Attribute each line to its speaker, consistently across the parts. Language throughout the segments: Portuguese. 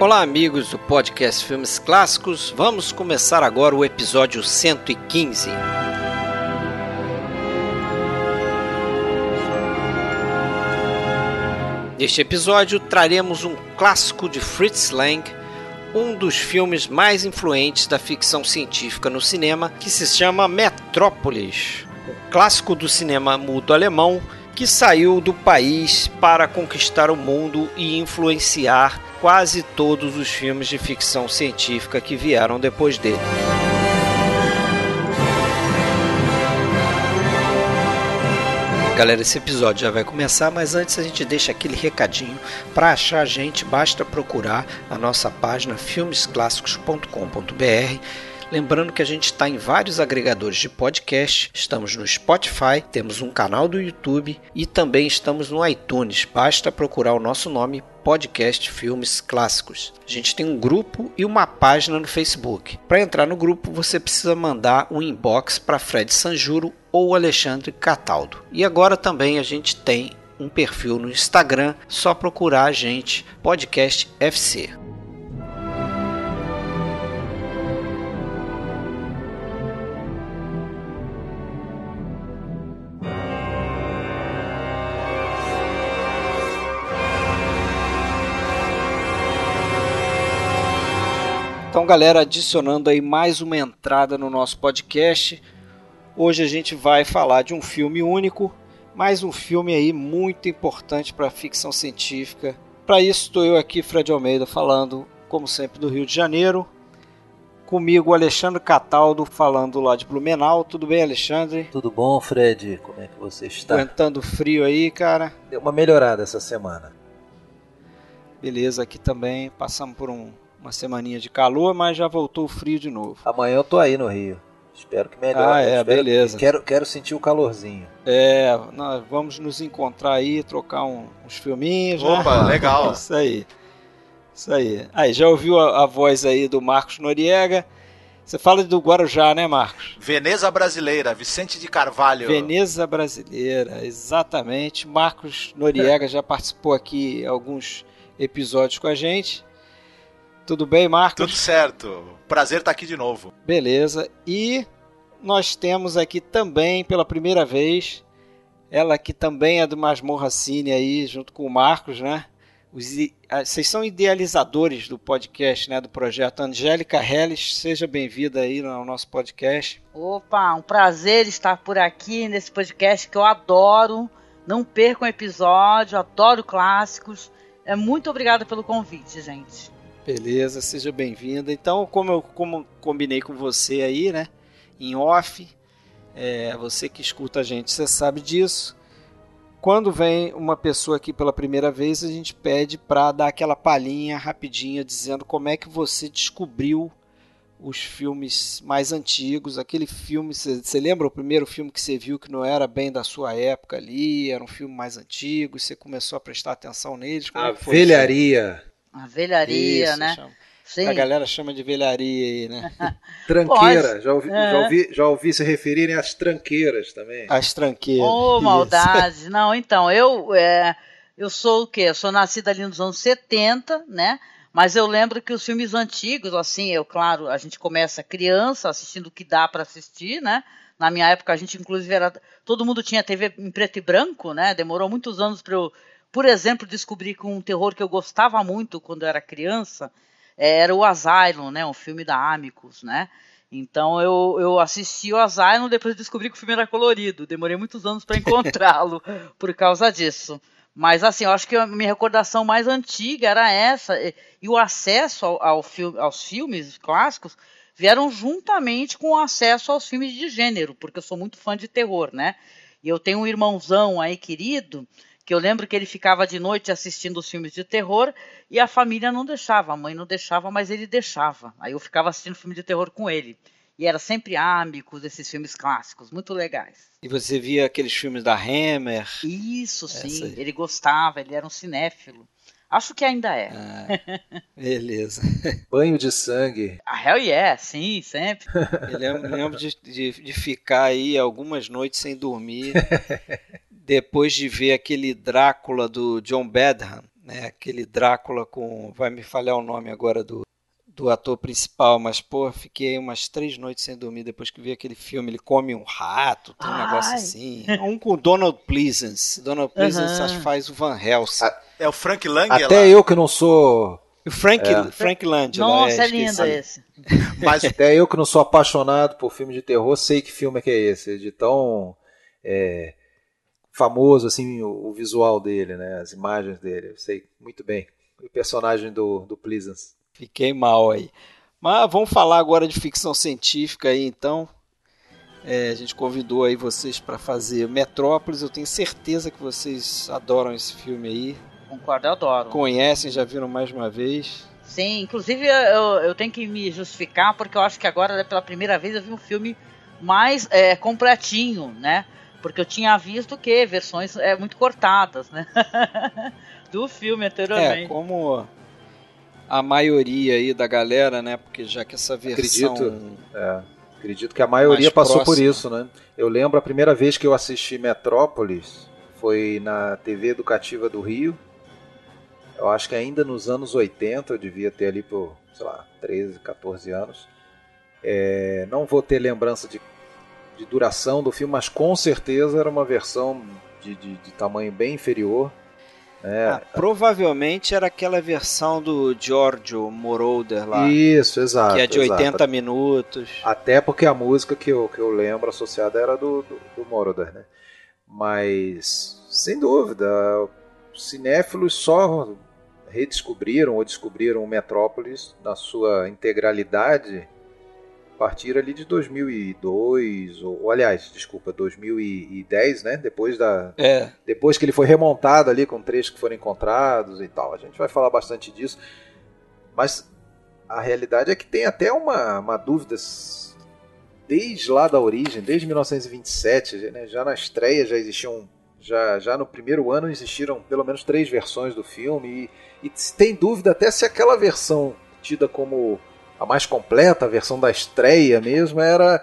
Speaker 1: Olá, amigos do podcast Filmes Clássicos. Vamos começar agora o episódio 115. Neste episódio traremos um clássico de Fritz Lang, um dos filmes mais influentes da ficção científica no cinema, que se chama Metrópolis, o clássico do cinema mudo alemão que saiu do país para conquistar o mundo e influenciar quase todos os filmes de ficção científica que vieram depois dele. Galera, esse episódio já vai começar, mas antes a gente deixa aquele recadinho. Para achar a gente, basta procurar a nossa página filmesclássicos.com.br Lembrando que a gente está em vários agregadores de podcast, estamos no Spotify, temos um canal do YouTube e também estamos no iTunes. Basta procurar o nosso nome Podcast Filmes Clássicos. A gente tem um grupo e uma página no Facebook. Para entrar no grupo, você precisa mandar um inbox para Fred Sanjuro ou Alexandre Cataldo. E agora também a gente tem um perfil no Instagram, só procurar a gente Podcast FC. Então, galera, adicionando aí mais uma entrada no nosso podcast. Hoje a gente vai falar de um filme único, mais um filme aí muito importante para a ficção científica. Para isso estou eu aqui, Fred Almeida, falando, como sempre, do Rio de Janeiro. Comigo, Alexandre Cataldo, falando lá de Blumenau. Tudo bem, Alexandre?
Speaker 2: Tudo bom, Fred? Como é que você está?
Speaker 1: Aguentando frio aí, cara?
Speaker 2: Deu uma melhorada essa semana.
Speaker 1: Beleza, aqui também passamos por um uma semaninha de calor, mas já voltou o frio de novo.
Speaker 2: Amanhã eu tô aí no Rio. Espero que melhore.
Speaker 1: Ah, é, beleza.
Speaker 2: Quero, quero sentir o calorzinho.
Speaker 1: É, nós vamos nos encontrar aí, trocar um, uns filminhos.
Speaker 3: Né? Opa,
Speaker 1: né?
Speaker 3: legal.
Speaker 1: Isso aí. Isso aí. Aí, já ouviu a, a, voz aí do Marcos Noriega? Você fala do Guarujá, né, Marcos?
Speaker 3: Veneza Brasileira, Vicente de Carvalho.
Speaker 1: Veneza Brasileira, exatamente. Marcos Noriega já participou aqui alguns episódios com a gente. Tudo bem, Marcos?
Speaker 3: Tudo certo. Prazer estar aqui de novo.
Speaker 1: Beleza. E nós temos aqui também, pela primeira vez, ela que também é do Masmorra Cine aí, junto com o Marcos, né? Os, vocês são idealizadores do podcast, né? Do projeto Angélica Helles. Seja bem-vinda aí no nosso podcast.
Speaker 4: Opa, um prazer estar por aqui nesse podcast que eu adoro. Não percam episódio, adoro clássicos. É muito obrigada pelo convite, gente.
Speaker 1: Beleza, seja bem-vinda. Então, como eu como combinei com você aí, né, em off, é, você que escuta a gente, você sabe disso. Quando vem uma pessoa aqui pela primeira vez, a gente pede para dar aquela palhinha rapidinha dizendo como é que você descobriu os filmes mais antigos, aquele filme, você lembra o primeiro filme que você viu que não era bem da sua época ali, era um filme mais antigo, e você começou a prestar atenção neles?
Speaker 2: Como a velharia.
Speaker 4: A velharia, Isso, né?
Speaker 1: Chama. Sim. A galera chama de velharia aí, né?
Speaker 2: Tranqueira, já ouvi, é. já, ouvi, já ouvi se referirem às tranqueiras também.
Speaker 1: As tranqueiras.
Speaker 4: Ô, oh, maldade. Não, então, eu, é, eu sou o quê? Eu sou nascida ali nos anos 70, né? Mas eu lembro que os filmes antigos, assim, eu, claro, a gente começa criança assistindo o que dá para assistir, né? Na minha época, a gente, inclusive, era. Todo mundo tinha TV em preto e branco, né? Demorou muitos anos para eu por exemplo, descobri que um terror que eu gostava muito quando eu era criança era o Asylum, né? Um filme da Amicus, né? Então eu, eu assisti o Asylum depois descobri que o filme era colorido. Demorei muitos anos para encontrá-lo por causa disso. Mas assim, eu acho que a minha recordação mais antiga era essa. E o acesso ao, ao filme, aos filmes clássicos vieram juntamente com o acesso aos filmes de gênero, porque eu sou muito fã de terror, né? E eu tenho um irmãozão aí querido que eu lembro que ele ficava de noite assistindo os filmes de terror e a família não deixava, a mãe não deixava, mas ele deixava. Aí eu ficava assistindo filme de terror com ele. E era sempre Amicus, esses filmes clássicos, muito legais.
Speaker 1: E você via aqueles filmes da Hammer?
Speaker 4: Isso, sim. Ele gostava, ele era um cinéfilo. Acho que ainda é.
Speaker 1: Ah, beleza.
Speaker 2: Banho de sangue.
Speaker 4: Ah, hell yeah, sim, sempre.
Speaker 1: Eu lembro, lembro de, de, de, ficar aí algumas noites sem dormir depois de ver aquele Drácula do John Badham, né? Aquele Drácula com. Vai me falhar o nome agora do, do ator principal, mas, pô, fiquei umas três noites sem dormir depois que vi aquele filme. Ele come um rato, tem um Ai. negócio assim. Um com Donald Pleasance. Donald Pleasance uhum. faz o Van Helsing.
Speaker 3: É o Frank Lang
Speaker 2: Até lá. eu que não sou.
Speaker 1: O Frank, é. Frank Lang.
Speaker 4: Nossa, é, é lindo esse.
Speaker 2: Mas até eu que não sou apaixonado por filme de terror, sei que filme é que é esse. De tão é, famoso assim o, o, visual dele, né? As imagens dele. Eu sei muito bem. O personagem do, do Pleasance.
Speaker 1: Fiquei mal aí. Mas vamos falar agora de ficção científica aí, então. É, a gente convidou aí vocês para fazer Metrópolis. Eu tenho certeza que vocês adoram esse filme aí.
Speaker 4: Concordo, eu adoro.
Speaker 1: Conhecem, já viram mais uma vez.
Speaker 4: Sim, inclusive eu, eu tenho que me justificar porque eu acho que agora pela primeira vez eu vi um filme mais é, completinho, né? Porque eu tinha visto que versões é, muito cortadas, né? Do filme anteriormente.
Speaker 1: É, como a maioria aí da galera, né? Porque já que essa versão.
Speaker 2: Acredito, é, acredito que a maioria passou próxima. por isso, né? Eu lembro a primeira vez que eu assisti Metrópolis foi na TV Educativa do Rio. Eu acho que ainda nos anos 80, eu devia ter ali por, sei lá, 13, 14 anos. É, não vou ter lembrança de, de duração do filme, mas com certeza era uma versão de, de, de tamanho bem inferior.
Speaker 1: É, ah, provavelmente era aquela versão do Giorgio Moroder lá.
Speaker 2: Isso, exato.
Speaker 1: Que é de
Speaker 2: exato.
Speaker 1: 80 minutos.
Speaker 2: Até porque a música que eu, que eu lembro associada era do, do, do Moroder, né? Mas, sem dúvida, cinéfilos só redescobriram ou descobriram o Metrópolis na sua integralidade partir ali de 2002, ou, ou, aliás, desculpa, 2010, né? Depois da
Speaker 1: é.
Speaker 2: depois que ele foi remontado ali com trechos que foram encontrados e tal. A gente vai falar bastante disso. Mas a realidade é que tem até uma, uma dúvida desde lá da origem, desde 1927, né? já na estreia já existiam já, já no primeiro ano existiram pelo menos três versões do filme e, e tem dúvida até se aquela versão tida como a mais completa, a versão da estreia mesmo, era,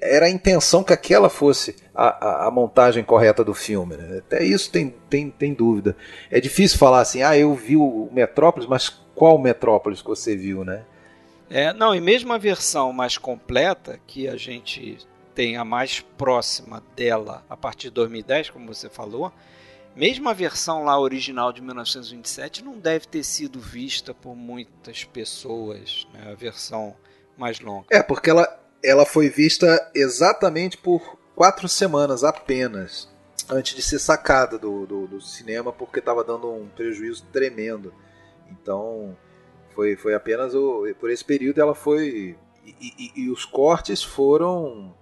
Speaker 2: era a intenção que aquela fosse a, a, a montagem correta do filme. Né? Até isso tem, tem, tem dúvida. É difícil falar assim, ah, eu vi o Metrópolis, mas qual Metrópolis que você viu, né?
Speaker 1: É, não, e mesmo a versão mais completa, que a gente tem a mais próxima dela a partir de 2010, como você falou, mesmo a versão lá original de 1927 não deve ter sido vista por muitas pessoas, né? a versão mais longa.
Speaker 2: É, porque ela, ela foi vista exatamente por quatro semanas apenas antes de ser sacada do, do, do cinema, porque estava dando um prejuízo tremendo. Então, foi, foi apenas o, por esse período ela foi. E, e, e os cortes foram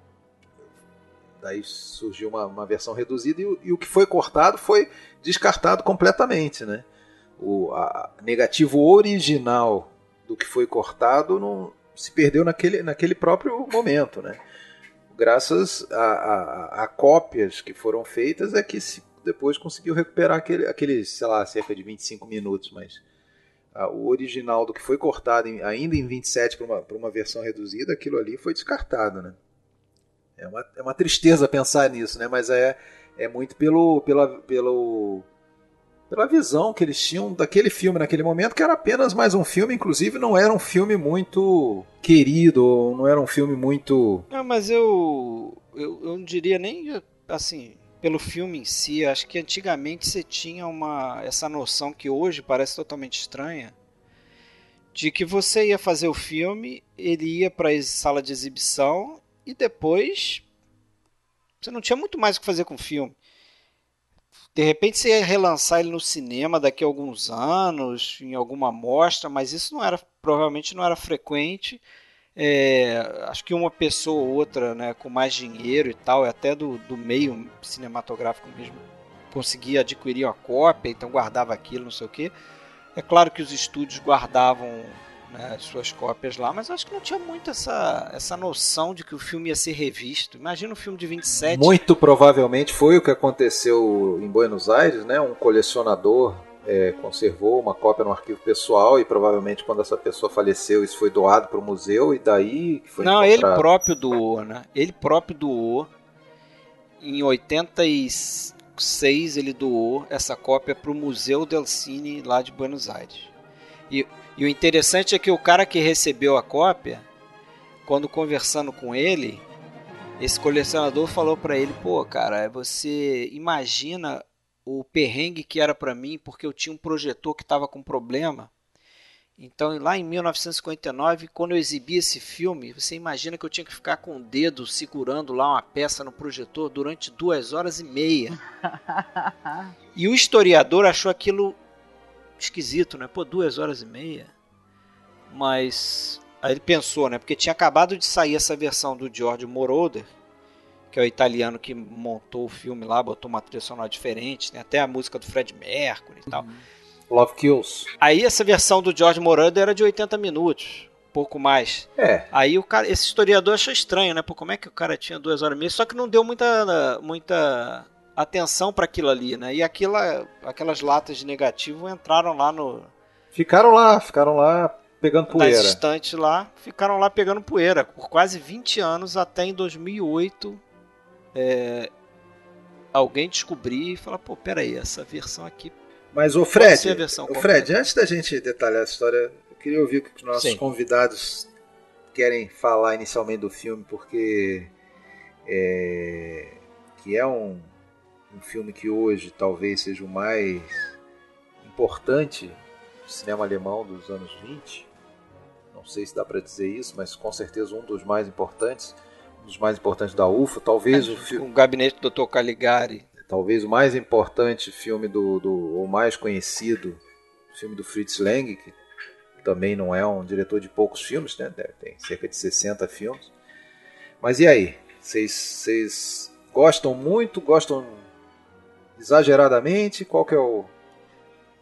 Speaker 2: Daí surgiu uma, uma versão reduzida e, e, o que foi cortado foi descartado completamente, né? O negativo original do que foi cortado não se perdeu naquele, naquele próprio momento, né? Graças a, a, a cópias que foram feitas é que se depois conseguiu recuperar aquele, aqueles, sei lá, cerca de 25 minutos, mas o original do que foi cortado em, ainda em 27 para uma, uma versão reduzida, aquilo ali foi descartado, né? É uma, é uma tristeza pensar nisso, né? Mas é, é muito pelo, pela, pelo, pela visão que eles tinham daquele filme naquele momento, que era apenas mais um filme, inclusive não era um filme muito querido, não era um filme muito.
Speaker 1: Não, mas eu, eu, eu não diria nem assim, pelo filme em si, acho que antigamente você tinha uma essa noção que hoje parece totalmente estranha. De que você ia fazer o filme, ele ia para a sala de exibição e depois você não tinha muito mais o que fazer com o filme. De repente você ia relançar ele no cinema daqui a alguns anos, em alguma mostra, mas isso não era provavelmente não era frequente. É, acho que uma pessoa ou outra, né, com mais dinheiro e tal, até do, do meio cinematográfico mesmo, conseguia adquirir uma cópia, então guardava aquilo, não sei o que. É claro que os estúdios guardavam né, as suas cópias lá, mas acho que não tinha muito essa, essa noção de que o filme ia ser revisto. Imagina um filme de 27.
Speaker 2: Muito provavelmente foi o que aconteceu em Buenos Aires, né? Um colecionador é, conservou uma cópia no arquivo pessoal e provavelmente quando essa pessoa faleceu isso foi doado para o museu e daí foi
Speaker 1: Não, encontrado. ele próprio doou, né? Ele próprio doou em 80 e 2006 ele doou essa cópia para o Museu del Cine lá de Buenos Aires. E, e o interessante é que o cara que recebeu a cópia, quando conversando com ele, esse colecionador falou para ele: pô, cara, você imagina o perrengue que era para mim porque eu tinha um projetor que estava com problema então, lá em 1959, quando eu exibi esse filme, você imagina que eu tinha que ficar com o dedo segurando lá uma peça no projetor durante duas horas e meia. e o historiador achou aquilo esquisito, né? Pô, duas horas e meia. Mas aí ele pensou, né? Porque tinha acabado de sair essa versão do George Moroder, que é o italiano que montou o filme lá, botou uma trilha sonora diferente, tem até a música do Fred Mercury e tal. Uhum.
Speaker 2: Love Kills.
Speaker 1: Aí essa versão do George Moranda era de 80 minutos, pouco mais.
Speaker 2: É.
Speaker 1: Aí o cara, esse historiador achou estranho, né? Pô, como é que o cara tinha duas horas e meia? Só que não deu muita, muita atenção para aquilo ali, né? E aquela, aquelas latas de negativo entraram lá no.
Speaker 2: Ficaram lá, ficaram lá pegando poeira.
Speaker 1: Nas estantes lá, ficaram lá pegando poeira por quase 20 anos até em 2008. É, alguém descobrir e falar, pô, peraí, essa versão aqui
Speaker 2: mas o Fred, o Fred, antes da gente detalhar a história, eu queria ouvir o que os nossos Sim. convidados querem falar inicialmente do filme, porque é, que é um, um filme que hoje talvez seja o mais importante do cinema alemão dos anos 20. Não sei se dá para dizer isso, mas com certeza um dos mais importantes, um dos mais importantes da UFA, talvez
Speaker 1: é,
Speaker 2: o filme.
Speaker 1: O gabinete do Dr. Caligari
Speaker 2: talvez o mais importante filme do, do ou mais conhecido filme do Fritz Lang, que também não é um diretor de poucos filmes, né? Tem cerca de 60 filmes. Mas e aí? Vocês gostam muito? Gostam exageradamente? Qual que é o,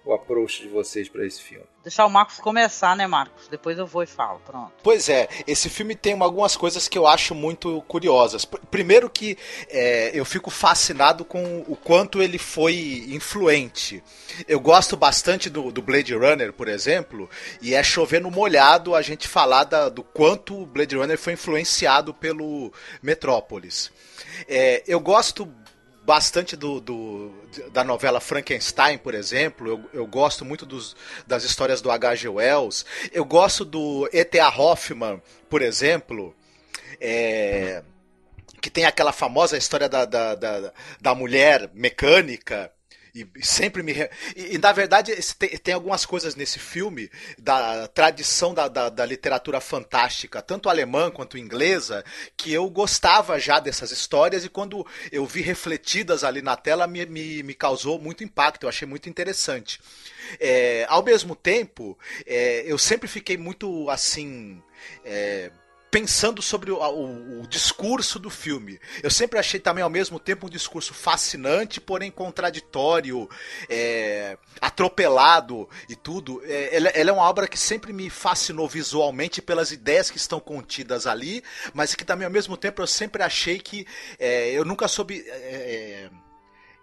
Speaker 2: o approach de vocês para esse filme?
Speaker 4: Deixar o Marcos começar, né, Marcos? Depois eu vou e falo, pronto.
Speaker 3: Pois é, esse filme tem algumas coisas que eu acho muito curiosas. Primeiro que é, eu fico fascinado com o quanto ele foi influente. Eu gosto bastante do, do Blade Runner, por exemplo, e é chover no molhado a gente falar da, do quanto o Blade Runner foi influenciado pelo Metrópolis. É, eu gosto bastante do, do, da novela Frankenstein, por exemplo. Eu, eu gosto muito dos, das histórias do H.G. Wells. Eu gosto do E.T.A. Hoffman, por exemplo. É, que tem aquela famosa história da, da, da, da mulher mecânica e, sempre me. E, e, na verdade, tem, tem, algumas coisas nesse filme da tradição da, da, da, literatura fantástica, tanto alemã quanto inglesa, que eu gostava já dessas histórias e quando eu vi refletidas ali na tela me, me, me causou muito impacto, eu achei muito interessante. É, ao mesmo tempo, é, eu sempre fiquei muito assim. É, pensando sobre o, o, o, discurso do filme. Eu sempre achei também ao mesmo tempo um discurso fascinante, porém contraditório, é, atropelado e tudo. É, ela, ela, é uma obra que sempre me fascinou visualmente pelas ideias que estão contidas ali, mas que também ao mesmo tempo eu sempre achei que é, eu nunca soube é, é,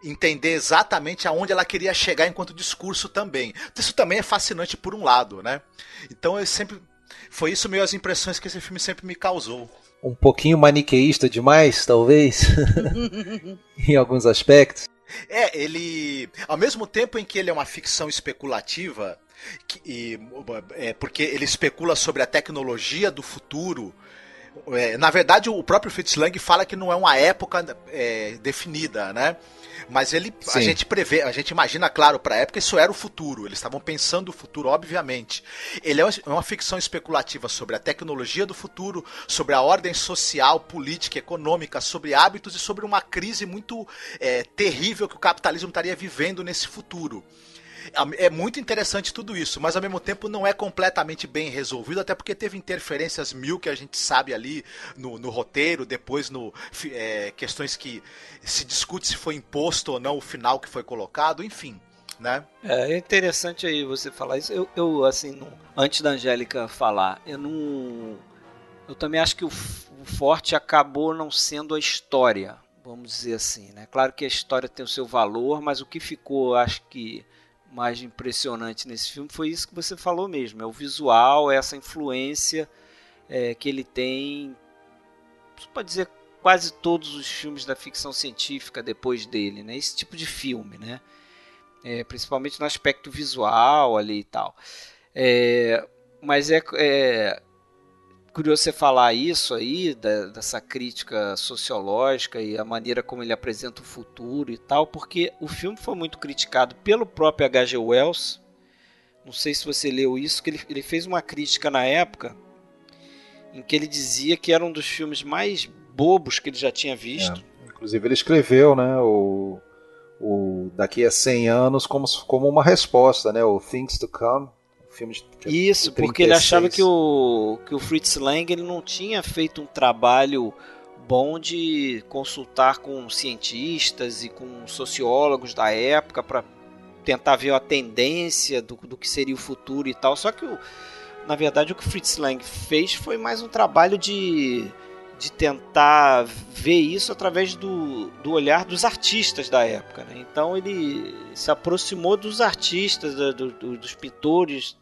Speaker 3: entender exatamente aonde ela queria chegar enquanto discurso também. Isso também é fascinante por um lado, né? Então eu sempre foi isso meio as impressões que esse filme sempre me causou.
Speaker 2: Um pouquinho maniqueísta demais, talvez, em alguns aspectos.
Speaker 3: É, ele. Ao mesmo tempo em que ele é uma ficção especulativa, que, e, é, porque ele especula sobre a tecnologia do futuro. É, na verdade, o próprio Fritz Lang fala que não é uma época é, definida, né? Mas ele, Sim. a gente prevê, a gente imagina, claro, para a época isso era o futuro. Eles estavam pensando o futuro, obviamente. Ele é uma é ficção especulativa sobre a tecnologia do futuro, sobre a ordem social, política, econômica, sobre hábitos e sobre uma crise muito é, terrível que o capitalismo estaria vivendo nesse futuro. É muito interessante tudo isso, mas ao mesmo tempo não é completamente bem resolvido, até porque teve interferências mil que a gente sabe ali no, no roteiro, depois no é, questões que se discute se foi imposto ou não o final que foi colocado, enfim. Né?
Speaker 1: É, é interessante aí você falar isso. Eu, eu assim, não, antes da Angélica falar, eu não. Eu também acho que o, o forte acabou não sendo a história, vamos dizer assim, né? Claro que a história tem o seu valor, mas o que ficou, acho que mais impressionante nesse filme foi isso que você falou mesmo, é o visual, é essa influência é, que ele tem, você pode dizer quase todos os filmes da ficção científica depois dele, né? Esse tipo de filme, né? É, principalmente no aspecto visual ali e tal. É, mas é, é, curioso você falar isso aí, da, dessa crítica sociológica e a maneira como ele apresenta o futuro e tal, porque o filme foi muito criticado pelo próprio H.G. Wells. Não sei se você leu isso, que ele, ele fez uma crítica na época em que ele dizia que era um dos filmes mais bobos que ele já tinha visto.
Speaker 2: É, inclusive ele escreveu, né, o, o daqui a 100 anos como, como uma resposta, né, o Things to Come. Filme de,
Speaker 1: Isso, porque ele achava que o, que o Fritz Lang ele não tinha feito um trabalho bom de consultar com cientistas e com sociólogos da época para tentar ver a tendência do, do que seria o futuro e tal. Só que o, na verdade, o que Fritz Lang fez foi mais um trabalho de, de tentar ver isso através do, do olhar dos artistas da época. Né? Então ele se aproximou dos artistas, do, do, dos pintores.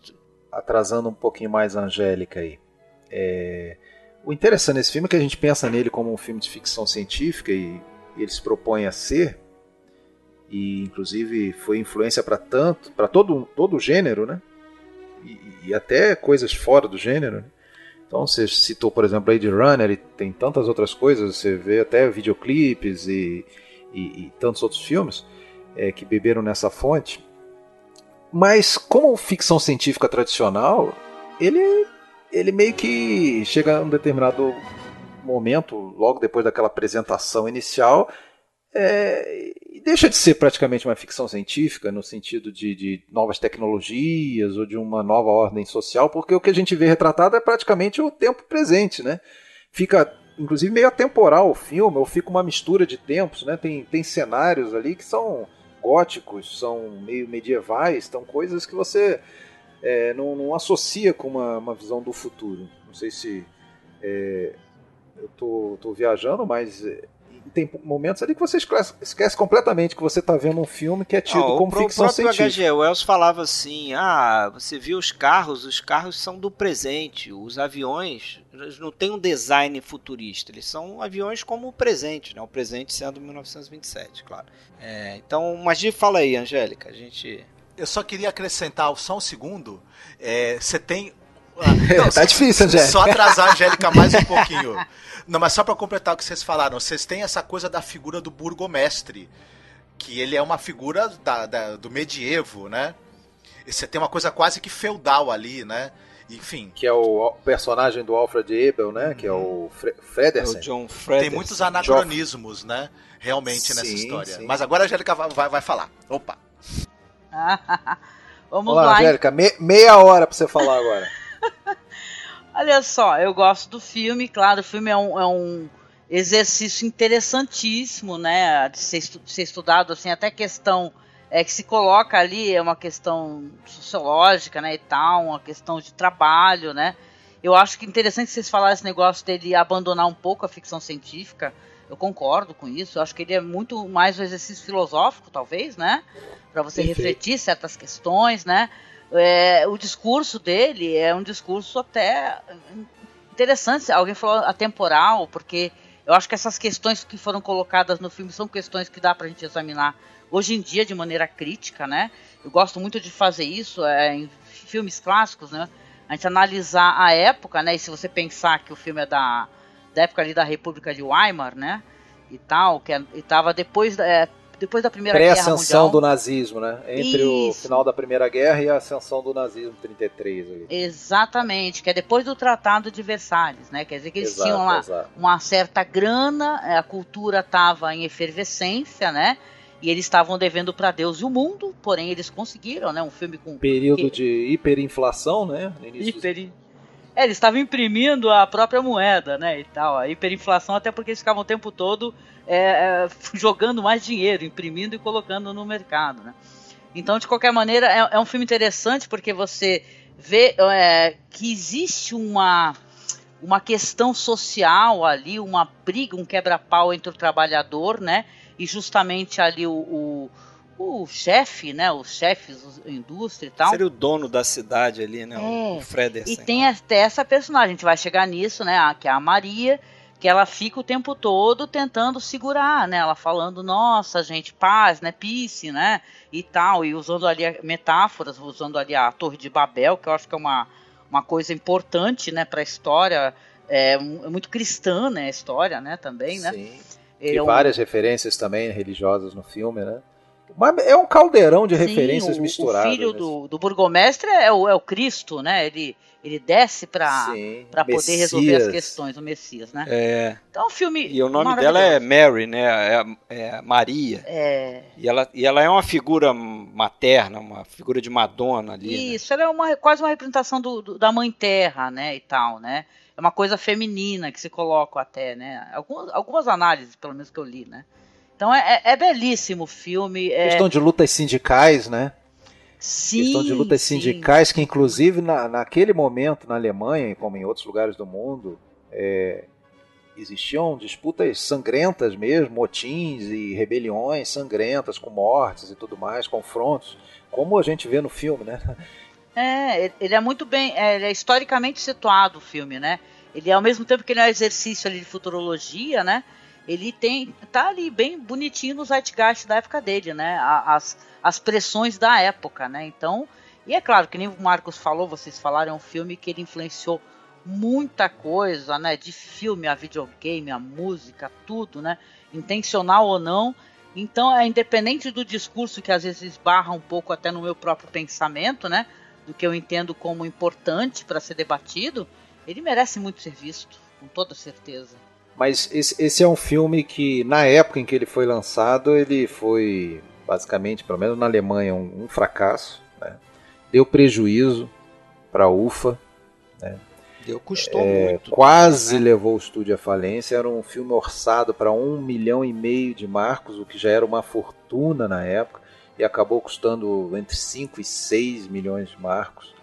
Speaker 2: Atrasando um pouquinho mais a Angélica aí. É... O interessante nesse filme é que a gente pensa nele como um filme de ficção científica e ele se propõe a ser, e inclusive foi influência para tanto, para todo, todo o gênero, né? e, até coisas fora do gênero. Né? Então você citou, por exemplo, Blade Runner e tem tantas outras coisas, você vê até videoclipes e, e, e tantos outros filmes é, que beberam nessa fonte. Mas como ficção científica tradicional, ele, ele meio que chega a um determinado momento, logo depois daquela apresentação inicial, é, deixa de ser praticamente uma ficção científica no sentido de, de, novas tecnologias ou de uma nova ordem social, porque o que a gente vê retratado é praticamente o tempo presente, né? Fica inclusive meio atemporal o filme, ou fica uma mistura de tempos, né? Tem, tem cenários ali que são góticos, são meio medievais, são coisas que você é, não, não, associa com uma, uma, visão do futuro. Não sei se é, eu tô, tô viajando, mas tem momentos ali que você esquece, esquece completamente que você está vendo um filme que é tido ah, como ficção científica. O próprio H.G.
Speaker 1: Wells falava assim, ah, você viu os carros, os carros são do presente, os aviões eles não têm um design futurista, eles são aviões como o presente, né? o presente sendo 1927, claro. É, então, mas fala aí, Angélica, a gente...
Speaker 3: Eu só queria acrescentar só um segundo, é, você tem
Speaker 2: não, tá difícil, Angélica.
Speaker 3: Só atrasar a Angélica mais um pouquinho. Não, mas só para completar o que vocês falaram, vocês têm essa coisa da figura do burgomestre, que ele é uma figura da, da, do medievo, né? E você tem uma coisa quase que feudal ali, né? Enfim.
Speaker 2: Que é o personagem do Alfred Ebel, né? Uhum. Que é o Fre Fredersen. É o
Speaker 3: John Fredersen. Tem muitos anacronismos, né? Realmente sim, nessa história. Sim. Mas agora a Angélica vai, vai, vai falar. Opa!
Speaker 4: Vamos Olá, lá.
Speaker 2: Angélica, me, meia hora pra você falar agora.
Speaker 4: Olha só, eu gosto do filme, claro, o filme é um, é um exercício interessantíssimo, né, de ser, de ser, estudado, assim, até questão é, que se coloca ali é uma questão sociológica, né, e tal, uma questão de trabalho, né, eu acho que interessante vocês falarem esse negócio dele abandonar um pouco a ficção científica, eu concordo com isso, eu acho que ele é muito mais um exercício filosófico, talvez, né, para você refletir certas questões, né, é, o discurso dele é um discurso até interessante. Alguém falou atemporal, porque eu acho que essas questões que foram colocadas no filme são questões que dá pra gente examinar hoje em dia de maneira crítica, né? Eu gosto muito de fazer isso é, em filmes clássicos, né? A gente analisar a época, né? E se você pensar que o filme é da, da época ali da República de Weimar, né? E tal, que é, estava depois, é, depois da Primeira Guerra Mundial.
Speaker 2: Pré-ascensão do nazismo, né? Entre Isso. o final da Primeira Guerra e a ascensão do nazismo 33. Ali.
Speaker 4: Exatamente, que é depois do Tratado de Versalhes, né? Quer dizer que eles exato, tinham lá exato. uma certa grana, é, a cultura estava em efervescência, né? E eles estavam devendo para Deus e o mundo, porém eles conseguiram, né? Um filme com
Speaker 2: período que... de hiperinflação, né?
Speaker 4: Hiper... É, eles estavam imprimindo a própria moeda, né? E tal, a hiperinflação até porque eles ficavam o tempo todo é, é, jogando mais dinheiro, imprimindo e colocando no mercado. Né? Então, de qualquer maneira, é, é um filme interessante porque você vê é, que existe uma, uma questão social ali, uma briga, um quebra-pau entre o trabalhador, né? E justamente ali o, o o chefe, né? Os chefes da indústria e tal.
Speaker 1: Seria o dono da cidade ali, né?
Speaker 4: É.
Speaker 1: O Fredersen.
Speaker 4: E tem até essa personagem, a gente vai chegar nisso, né? Que é a Maria, que ela fica o tempo todo tentando segurar, né? Ela falando, nossa, gente, paz, né? Peace, né? E tal, e usando ali metáforas, usando ali a Torre de Babel, que eu acho que é uma, uma coisa importante, né, para a história, é, é, muito cristã, né, a história, né, também, né?
Speaker 2: Sim. E é um... várias referências também religiosas no filme, né? Mas é um caldeirão de Sim, referências o, misturadas.
Speaker 4: O filho do, do burgomestre é o, é o Cristo, né? Ele, ele desce para poder resolver as questões, o Messias, né?
Speaker 1: É.
Speaker 4: Então o filme.
Speaker 1: E o nome dela é Mary, né? É, é Maria.
Speaker 4: É.
Speaker 1: E ela, e ela é uma figura materna, uma figura de Madonna ali. Né?
Speaker 4: Isso, né? ela é uma, quase uma representação do, do, da Mãe Terra, né? E tal, né? É uma coisa feminina que se coloca até, né? Algumas, algumas análises, pelo menos que eu li, né? Então é, é, é belíssimo o filme. É...
Speaker 2: Questão de lutas sindicais, né?
Speaker 4: Sim,
Speaker 2: questão de lutas sim. sindicais que, inclusive, na, naquele momento, na Alemanha, como em outros lugares do mundo, é, existiam disputas sangrentas mesmo, motins e rebeliões sangrentas, com mortes e tudo mais, confrontos, como a gente vê no filme, né?
Speaker 4: É, ele é muito bem, é, ele é historicamente situado o filme, né? Ele, ao mesmo tempo que ele é um exercício ali de futurologia, né? Ele tem tá ali bem bonitinho no zeitgeist da época dele, né? As, as pressões da época, né? Então, e é claro que nem o Marcos falou, vocês falaram, é um filme que ele influenciou muita coisa, né? De filme a videogame, a música, tudo, né? Intencional ou não. Então, é independente do discurso que às vezes esbarra um pouco até no meu próprio pensamento, né? Do que eu entendo como importante para ser debatido, ele merece muito ser visto, com toda certeza.
Speaker 2: Mas esse, esse, é um filme que, na época em que ele foi lançado, ele foi basicamente, pelo menos na Alemanha, um, um fracasso. Né? Deu prejuízo para a UFA. Né?
Speaker 1: Deu, custou é, muito.
Speaker 2: Quase né? levou o estúdio à falência. Era um filme orçado para um milhão e meio de marcos, o que já era uma fortuna na época, e acabou custando entre 5 e 6 milhões de marcos.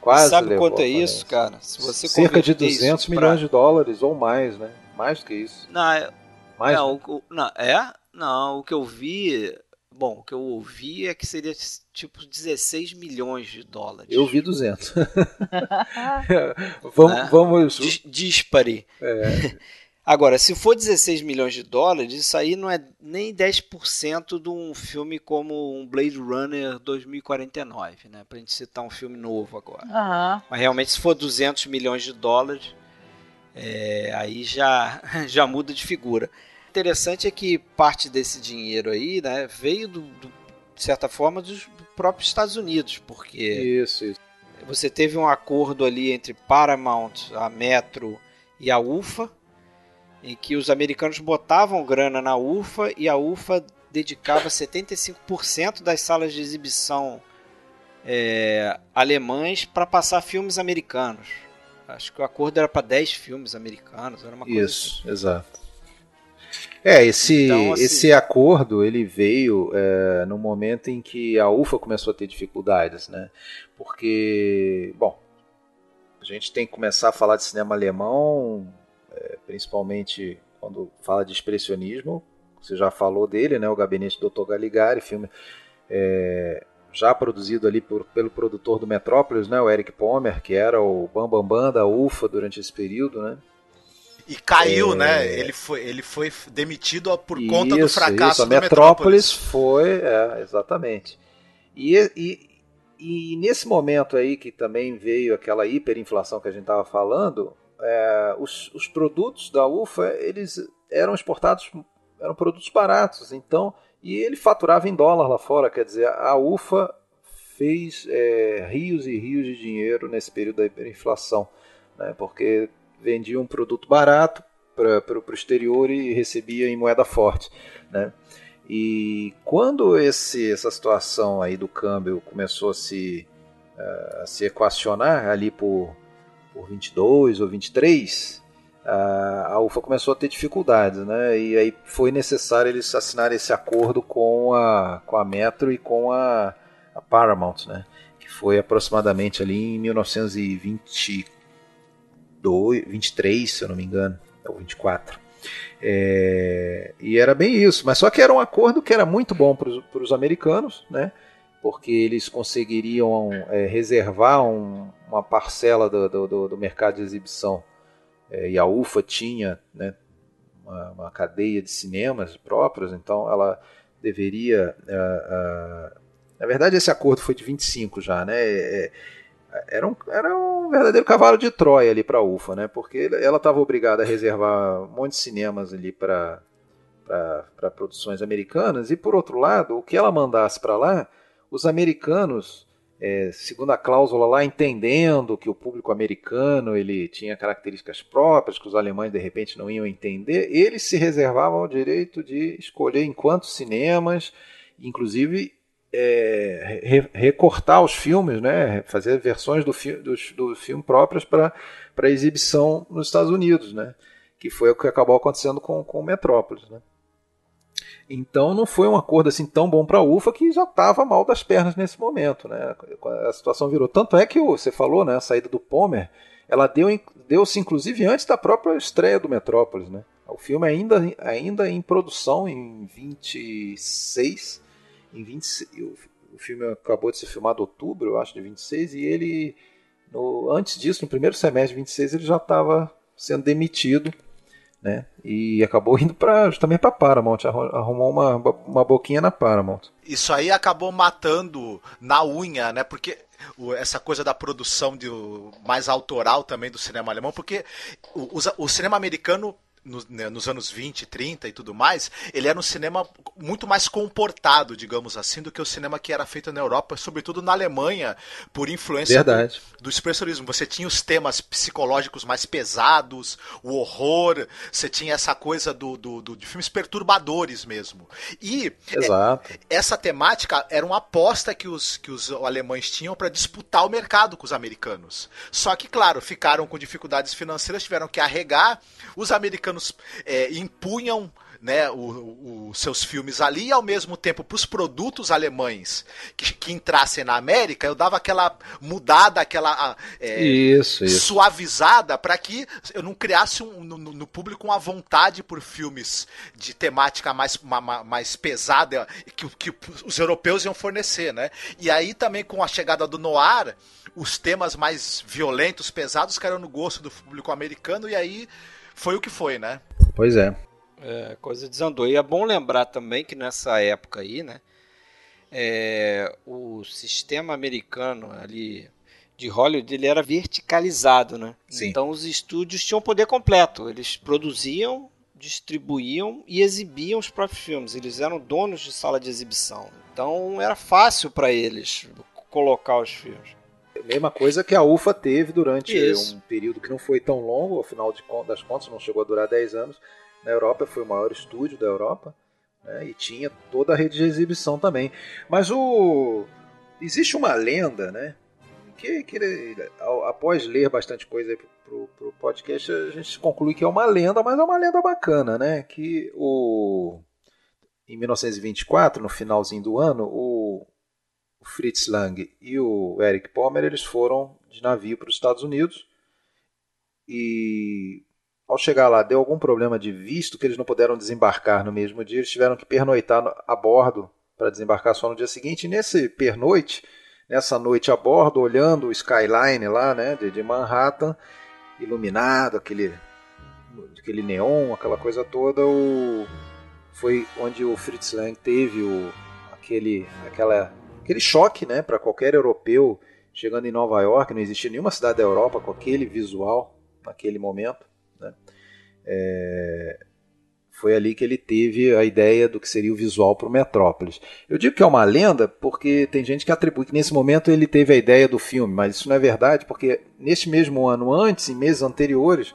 Speaker 2: Quase
Speaker 1: Sabe quanto é isso, cara?
Speaker 2: Se você Cerca de 200 milhões pra... de dólares ou mais, né? Mais do que isso.
Speaker 1: Não, é, Mais, não, né? o, não, é? Não, o que eu vi. Bom, o que eu ouvi é que seria tipo 16 milhões de dólares.
Speaker 2: Eu vi 200. vamos, é? vamos.
Speaker 1: Dispare. É. Agora, se for 16 milhões de dólares, isso aí não é nem 10% de um filme como um Blade Runner 2049, né? Pra gente citar um filme novo agora.
Speaker 4: Uhum.
Speaker 1: Mas realmente, se for 200 milhões de dólares, é, aí já, já muda de figura. Interessante é que parte desse dinheiro aí né, veio, do, do, de certa forma, dos próprios Estados Unidos, porque
Speaker 2: isso, isso.
Speaker 1: você teve um acordo ali entre Paramount, a Metro e a UFA, em que os americanos botavam grana na UFA e a UFA dedicava 75% das salas de exibição é, alemães para passar filmes americanos. Acho que o acordo era para 10 filmes americanos, era uma coisa
Speaker 2: Isso, assim. exato. É, esse, então, assim, esse acordo ele veio é, no momento em que a UFA começou a ter dificuldades, né? Porque, bom, a gente tem que começar a falar de cinema alemão, é, principalmente quando fala de expressionismo. Você já falou dele, né? O Gabinete do Dr. Galigari, filme é, já produzido ali por, pelo produtor do Metrópolis, né, o Eric Pomer, que era o Bambambam Bam Bam da UFA durante esse período, né?
Speaker 3: E caiu, é... né? Ele foi, ele foi demitido por isso, conta do fracasso isso.
Speaker 2: A Metrópolis, Metrópolis foi, é, exatamente. E, e, e nesse momento aí que também veio aquela hiperinflação que a gente estava falando, é, os, os produtos da UFA eles eram exportados, eram produtos baratos, então e ele faturava em dólar lá fora, quer dizer, a UFA fez é, rios e rios de dinheiro nesse período da hiperinflação, né, porque vendia um produto barato para o exterior e recebia em moeda forte. Né. E quando esse, essa situação aí do câmbio começou a se, uh, a se equacionar ali por, por 22 ou 23, a UFA começou a ter dificuldades, né? E aí foi necessário eles assinarem esse acordo com a, com a Metro e com a, a Paramount, né? Que foi aproximadamente ali em 1922, 23, se eu não me engano, ou 24. É, e era bem isso, mas só que era um acordo que era muito bom para os americanos, né? Porque eles conseguiriam é, reservar um, uma parcela do, do, do mercado de exibição é, e a UFA tinha né, uma, uma, cadeia de cinemas próprios, então ela deveria. Uh, uh, na verdade, esse acordo foi de 25 já, né? É, era um, era um verdadeiro cavalo de Troia ali para a UFA, né? Porque ela estava obrigada a reservar um monte de cinemas ali para para produções americanas e por outro lado, o que ela mandasse para lá, os americanos, é, segundo a cláusula lá, entendendo que o público americano ele tinha características próprias que os alemães de repente não iam entender, eles se reservavam o direito de escolher em quantos cinemas, inclusive é, re, recortar os filmes, né, fazer versões do, fi, do, do filme próprias para exibição nos Estados Unidos, né, que foi o que acabou acontecendo com, com Metrópolis. Né. Então não foi um acordo assim tão bom para a UFA que já estava mal das pernas nesse momento, né? A situação virou tanto é que você falou, né, a saída do Pomer, ela deu deu-se inclusive antes da própria estreia do Metrópolis, né? O filme ainda ainda em produção em 26 em 20, o filme acabou de ser filmado em outubro, eu acho, de 26, e ele, no, antes disso, no primeiro semestre de 26, ele já estava sendo demitido, né? E acabou indo para também para Paramount, arrumou uma, uma boquinha na Paramount.
Speaker 3: Isso aí acabou matando na unha, né? Porque essa coisa da produção de, mais autoral também do cinema alemão, porque o, o cinema americano no, né, nos anos 20, 30 e tudo mais, ele era um cinema muito mais comportado, digamos assim, do que o cinema que era feito na Europa, sobretudo na Alemanha, por influência do, do, expressionismo. Você tinha os temas psicológicos mais pesados, o horror, você tinha essa coisa do, do, do de filmes perturbadores mesmo. E. É, essa temática era uma aposta que os, que os alemães tinham para disputar o mercado com os americanos. Só que, claro, ficaram com dificuldades financeiras, tiveram que arregar, os americanos americanos é, impunham né, os seus filmes ali e ao mesmo tempo para os produtos alemães que, que, entrassem na América, eu dava aquela mudada, aquela
Speaker 2: é, isso, isso.
Speaker 3: suavizada para que eu não criasse um, no, no, público uma vontade por filmes de temática mais, uma, mais pesada que, que os europeus iam fornecer, né? E aí também com a chegada do noir, os temas mais violentos, pesados, caíram no gosto do público americano e aí foi o que foi, né?
Speaker 2: Pois é.
Speaker 1: É, coisa desandou. E é bom lembrar também que nessa época aí, né, é, o sistema americano ali de Hollywood ele era verticalizado, né? Sim. Então os estúdios tinham poder completo. Eles produziam, distribuíam e exibiam os próprios filmes. Eles eram donos de sala de exibição. Então era fácil para eles colocar os filmes.
Speaker 2: Mesma coisa que a UFA teve durante Isso. um período que não foi tão longo, afinal de das contas não chegou a durar 10 anos. Na Europa foi o maior estúdio da Europa né, e tinha toda a rede de exibição também. Mas o existe uma lenda, né? Que, que após ler bastante coisa pro, pro podcast, a gente conclui que é uma lenda, mas é uma lenda bacana, né? Que o em 1924, no finalzinho do ano, o Fritz Lang e o Eric Palmer eles foram de navio para os Estados Unidos e ao chegar lá deu algum problema de visto que eles não puderam desembarcar no mesmo dia, eles tiveram que pernoitar a bordo para desembarcar só no dia seguinte. E nesse pernoite, nessa noite a bordo, olhando o skyline lá, né, de Manhattan, iluminado, aquele aquele neon, aquela coisa toda, o foi onde o Fritz Lang teve o aquele aquela aquele choque né, para qualquer europeu chegando em Nova York, não existia nenhuma cidade da Europa com aquele visual naquele momento. Né? É, foi ali que ele teve a ideia do que seria o visual para o Metrópolis. Eu digo que é uma lenda porque tem gente que atribui que nesse momento ele teve a ideia do filme, mas isso não é verdade, porque neste mesmo ano antes, em meses anteriores,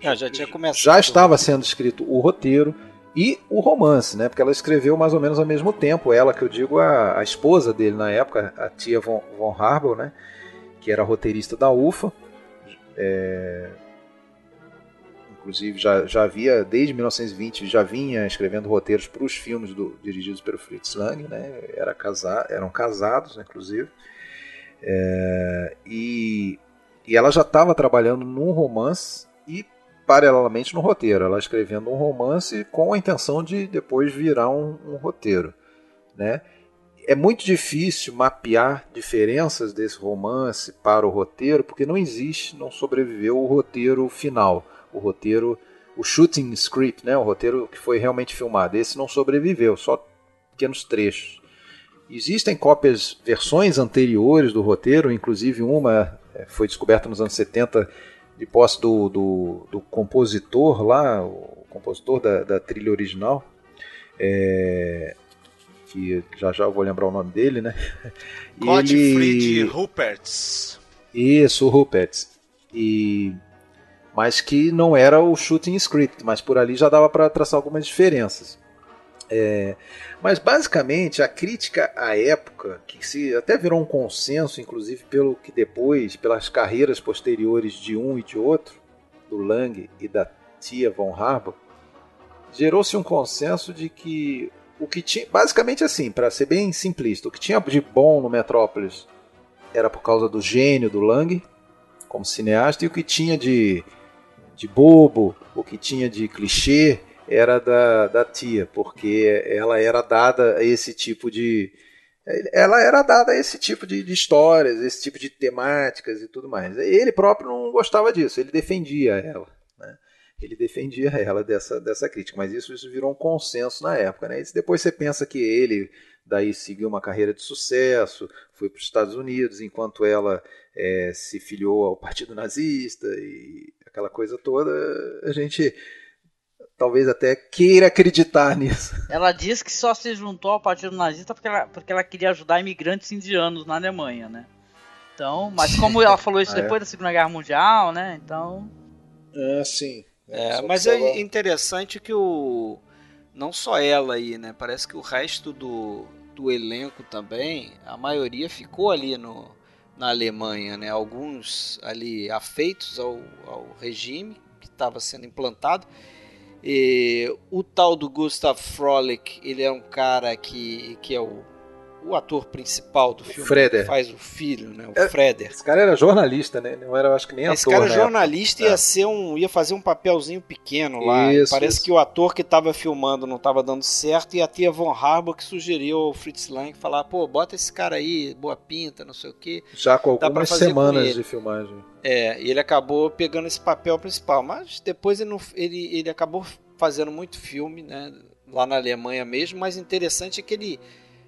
Speaker 1: já, já tinha começado.
Speaker 2: Já estava sendo escrito o roteiro, e o romance, né? Porque ela escreveu mais ou menos ao mesmo tempo. Ela, que eu digo, a, a esposa dele na época, a tia Von, Von Harbour, né? Que era roteirista da UFA. É... Inclusive, já, já havia, desde 1920, já vinha escrevendo roteiros para os filmes do, dirigidos pelo Fritz Lang, né? Era casa, eram casados, né, inclusive. É... E, e ela já estava trabalhando num romance paralelamente no roteiro, ela escrevendo um romance com a intenção de depois virar um, um roteiro, né? é muito difícil mapear diferenças desse romance para o roteiro, porque não existe, não sobreviveu o roteiro final, o roteiro, o shooting script, né, o roteiro que foi realmente filmado. Esse não sobreviveu, só pequenos trechos. Existem cópias, versões anteriores do roteiro, inclusive uma é, foi descoberta nos anos 70 de posse do, do, do compositor lá, o compositor da, da trilha original. É, que já já eu vou lembrar o nome dele, né?
Speaker 3: Gottfried ele... Rupertz.
Speaker 2: Isso, o Rupertz. E mas que não era o shooting script, mas por ali já dava para traçar algumas diferenças. É, mas basicamente a crítica à época, que se até virou um consenso, inclusive pelo que depois, pelas carreiras posteriores de um e de outro, do Lang e da tia von Harbour, gerou-se um consenso de que o que tinha, basicamente assim, para ser bem simplista, o que tinha de bom no Metrópolis era por causa do gênio do Lang como cineasta e o que tinha de de bobo, o que tinha de clichê era da, da tia, porque ela era dada a esse tipo de. Ela era dada a esse tipo de, de histórias, esse tipo de temáticas e tudo mais. Ele próprio não gostava disso, ele defendia ela. Né? Ele defendia ela dessa, dessa crítica, mas isso, isso virou um consenso na época. Né? E depois você pensa que ele daí seguiu uma carreira de sucesso, foi para os Estados Unidos, enquanto ela é, se filiou ao Partido Nazista e aquela coisa toda, a gente talvez até queira acreditar nisso.
Speaker 4: Ela diz que só se juntou ao Partido Nazista porque ela, porque ela queria ajudar imigrantes indianos na Alemanha, né? Então, mas como ela falou isso ah, depois é? da Segunda Guerra Mundial, né? Então.
Speaker 2: É, sim.
Speaker 1: É, mas é interessante que o. Não só ela aí, né? Parece que o resto do, do elenco também, a maioria ficou ali no, na Alemanha, né? Alguns ali afeitos ao, ao regime que estava sendo implantado e o tal do Gustav Frolic, ele é um cara que, que é o, o ator principal do filme.
Speaker 2: Freder.
Speaker 1: faz o filho, né? O é, Freder.
Speaker 2: Esse cara era jornalista, né? Não era, acho que nem
Speaker 1: esse
Speaker 2: ator.
Speaker 1: Esse cara jornalista ia é. ser um, ia fazer um papelzinho pequeno lá. Isso, Parece isso. que o ator que estava filmando não estava dando certo e a tia Von Harbour que sugeriu ao Fritz Lang falar, pô, bota esse cara aí, boa pinta, não sei o quê.
Speaker 2: Já com algumas semanas de filmagem.
Speaker 1: É, ele acabou pegando esse papel principal, mas depois ele, não, ele, ele acabou fazendo muito filme, né, lá na Alemanha mesmo, mas interessante é que ele,